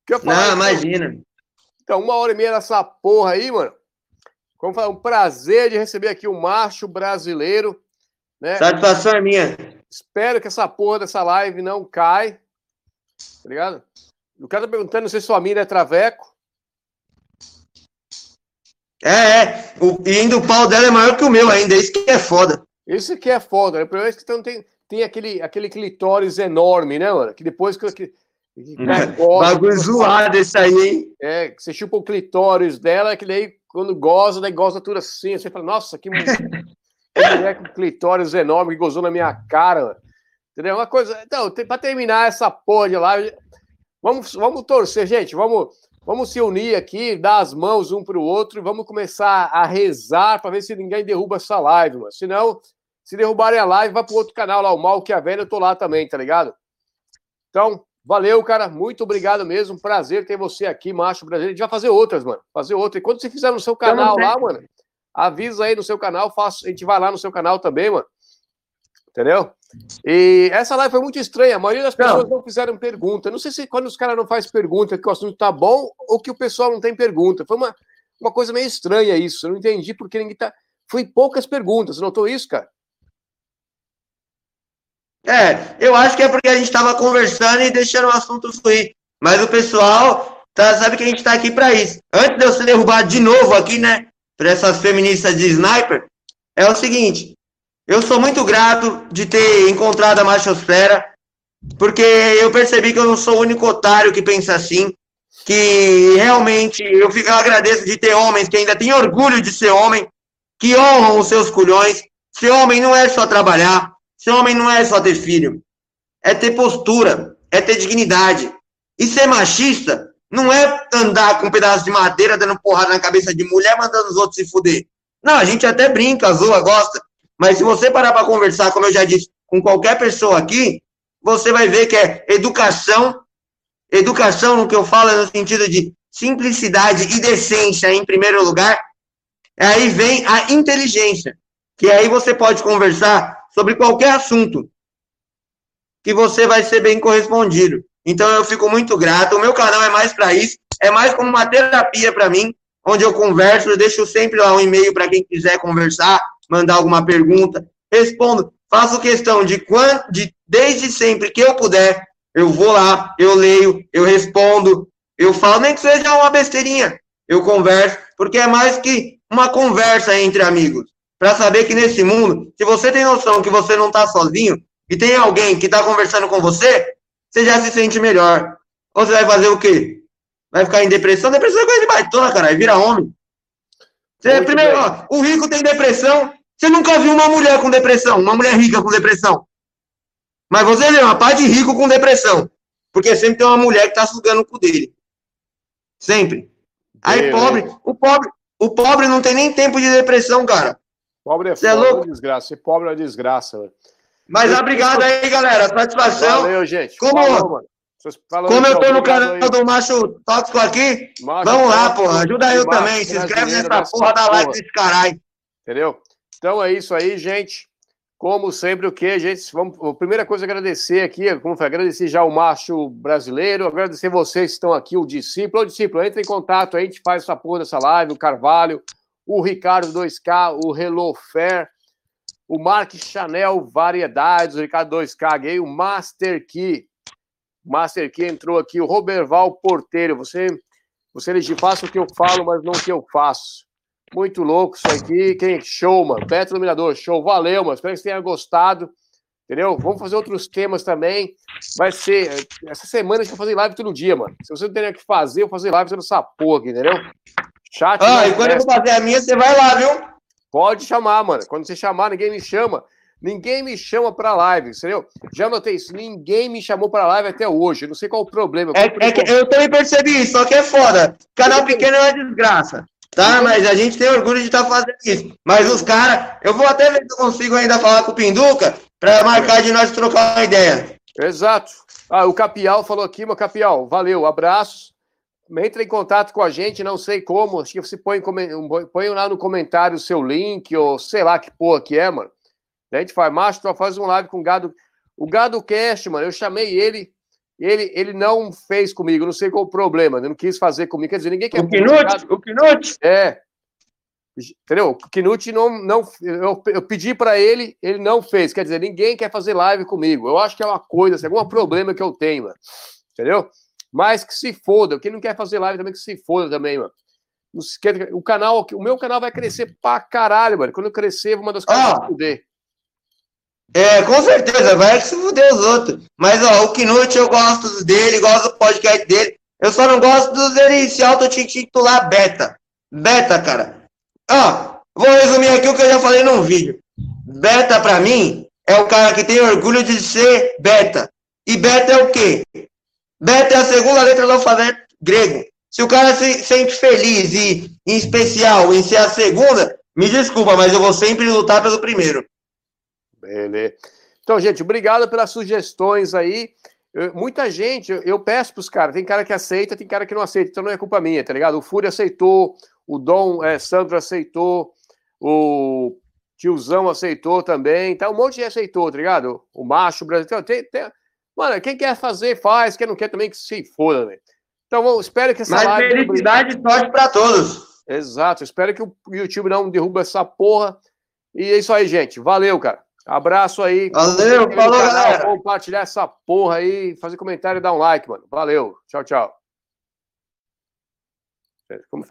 Que eu falar, Não, imagina. Então, uma hora e meia nessa porra aí, mano. Como falar, um prazer de receber aqui o um macho brasileiro. Né? Satisfação é minha. Espero que essa porra dessa live não cai. Tá ligado? O cara tá perguntando se sua mina é traveco. É, é. O, e ainda o pau dela é maior que o meu ainda. Isso que é foda. Isso que é foda. Né? O problema é que então, tem, tem aquele, aquele clitóris enorme, né, mano? Que depois que. que, que Bagulho zoado esse aí, hein? É, que você chupa o clitóris dela, que daí quando goza, daí goza tudo assim. Você fala, nossa, que mulher com clitóris enorme que gozou na minha cara, mano. Entendeu? Uma coisa. Então, para terminar essa porra de live, vamos, vamos torcer, gente. Vamos, vamos se unir aqui, dar as mãos um para o outro e vamos começar a rezar para ver se ninguém derruba essa live, mano. Senão, se derrubarem a live, vai para outro canal lá, o Mal que a Velha, eu tô lá também, tá ligado? Então, valeu, cara. Muito obrigado mesmo. Prazer ter você aqui, macho brasileiro. A gente vai fazer outras, mano. Fazer outras. E quando você fizer no seu canal lá, mano, avisa aí no seu canal. Faço, a gente vai lá no seu canal também, mano. Entendeu? E essa live foi muito estranha. A maioria das pessoas não, não fizeram pergunta. Não sei se quando os caras não fazem pergunta que o assunto tá bom ou que o pessoal não tem pergunta. Foi uma, uma coisa meio estranha isso. Eu não entendi porque ninguém tá. Foi poucas perguntas. Você notou isso, cara? É, eu acho que é porque a gente estava conversando e deixando o assunto fluir. Mas o pessoal tá, sabe que a gente está aqui para isso. Antes de eu ser derrubado de novo aqui, né? Por essas feministas de sniper, é o seguinte: eu sou muito grato de ter encontrado a machosfera, porque eu percebi que eu não sou o único otário que pensa assim, que realmente eu, fico, eu agradeço de ter homens que ainda têm orgulho de ser homem, que honram os seus culhões. Ser homem não é só trabalhar, ser homem não é só ter filho, é ter postura, é ter dignidade. E ser machista não é andar com um pedaço de madeira dando porrada na cabeça de mulher, mandando os outros se fuder. Não, a gente até brinca, zoa, gosta, mas se você parar para conversar, como eu já disse, com qualquer pessoa aqui, você vai ver que é educação. Educação, no que eu falo, é no sentido de simplicidade e decência em primeiro lugar. Aí vem a inteligência, que aí você pode conversar sobre qualquer assunto que você vai ser bem correspondido. Então eu fico muito grato. O meu canal é mais para isso, é mais como uma terapia para mim, onde eu converso, eu deixo sempre lá um e-mail para quem quiser conversar, mandar alguma pergunta, respondo. Faço questão de quando, de desde sempre que eu puder, eu vou lá, eu leio, eu respondo, eu falo, nem que seja uma besteirinha, eu converso, porque é mais que uma conversa entre amigos. Para saber que nesse mundo, se você tem noção que você não está sozinho e tem alguém que está conversando com você, você já se sente melhor. Ou você vai fazer o quê? Vai ficar em depressão? Depressão é coisa de baitona, cara. Vira homem. Você, primeiro, ó, o rico tem depressão. Você nunca viu uma mulher com depressão, uma mulher rica com depressão. Mas você vê uma parte de rico com depressão. Porque sempre tem uma mulher que tá sugando o cu dele. Sempre. Aí, pobre, o pobre, o pobre não tem nem tempo de depressão, cara. Pobre é, foda, é louco? desgraça. Ser pobre é desgraça, velho. Mas eu, obrigado aí, galera. Satisfação. Valeu, gente. Como, Falou, como eu tô no canal aí. do Macho Tóxico aqui, macho vamos lá, porra. Ajuda eu também. Se inscreve nessa porra da live desse caralho. Entendeu? Então é isso aí, gente. Como sempre, o que, gente? Vamos, a primeira coisa, agradecer aqui, como foi, agradecer já o macho brasileiro, agradecer vocês que estão aqui, o discípulo. O discípulo, entra em contato aí, a gente faz essa porra dessa live, o Carvalho, o Ricardo 2K, o Hello Fair, o Mark Chanel Variedades, o Ricardo 2K Gay, o Master Key. Master Key entrou aqui, o Roberval Porteiro. Você, você elegir, faça o que eu falo, mas não o que eu faço. Muito louco isso aqui. Quem? Show, mano. Petro Iluminador, show. Valeu, mano. Espero que você tenha gostado. Entendeu? Vamos fazer outros temas também. Vai ser. Essa semana a gente vai fazer live todo dia, mano. Se você não tem o que fazer, eu vou fazer live toda essa porra aqui, entendeu? Chat. Ah, e quando eu for fazer a minha, você vai lá, viu? Pode chamar, mano. Quando você chamar, ninguém me chama. Ninguém me chama para live, entendeu? Já notei isso. Ninguém me chamou para live até hoje. não sei qual o problema. É, é que eu também percebi isso, só que é foda. Canal pequeno é uma desgraça. Tá, mas a gente tem orgulho de estar tá fazendo isso. Mas os caras, eu vou até ver se eu consigo ainda falar com o Pinduca para marcar de nós trocar uma ideia. Exato. Ah, o Capial falou aqui, meu Capial, valeu, abraços. Entra em contato com a gente, não sei como. Acho que você põe, põe lá no comentário o seu link, ou sei lá que porra que é, mano. A gente faz, macho, tu faz um live com o Gado. O Gado Cast, mano, eu chamei ele, ele, ele não fez comigo, não sei qual o problema, ele não quis fazer comigo. Quer dizer, ninguém quer. O Knut, o Knut. É. Entendeu? O Knut não. não eu, eu pedi para ele, ele não fez. Quer dizer, ninguém quer fazer live comigo. Eu acho que é uma coisa, assim, algum problema que eu tenho, mano. Entendeu? Mas que se foda. Quem não quer fazer live também que se foda também, mano. O canal, o meu canal vai crescer pra caralho, mano. Quando eu crescer, uma das coisas ah, poder. É, com certeza, vai se fuder os outros. Mas, ó, o Knut eu gosto dele, gosto do podcast dele. Eu só não gosto dos dele se auto-titular beta. Beta, cara. Ó, vou resumir aqui o que eu já falei no vídeo. Beta, pra mim, é o cara que tem orgulho de ser beta. E beta é o quê? Beta é a segunda letra do alfabeto grego. Se o cara se sente feliz e, em especial, em ser a segunda, me desculpa, mas eu vou sempre lutar pelo primeiro. Beleza. Então, gente, obrigado pelas sugestões aí. Eu, muita gente, eu, eu peço para os caras, tem cara que aceita, tem cara que não aceita, então não é culpa minha, tá ligado? O Fúria aceitou, o Dom é, Sandro aceitou, o tiozão aceitou também, tá? Um monte de aceitou, tá ligado? O macho brasileiro. Tem, tem, mano, quem quer fazer, faz, quem não quer também que se foda, né? Então, vamos, espero que essa Mas live. felicidade e sorte para todos. Exato, espero que o YouTube não derruba essa porra. E é isso aí, gente. Valeu, cara. Abraço aí. Valeu, falou, galera. Compartilhar essa porra aí, fazer comentário e dar um like, mano. Valeu. Tchau, tchau. Como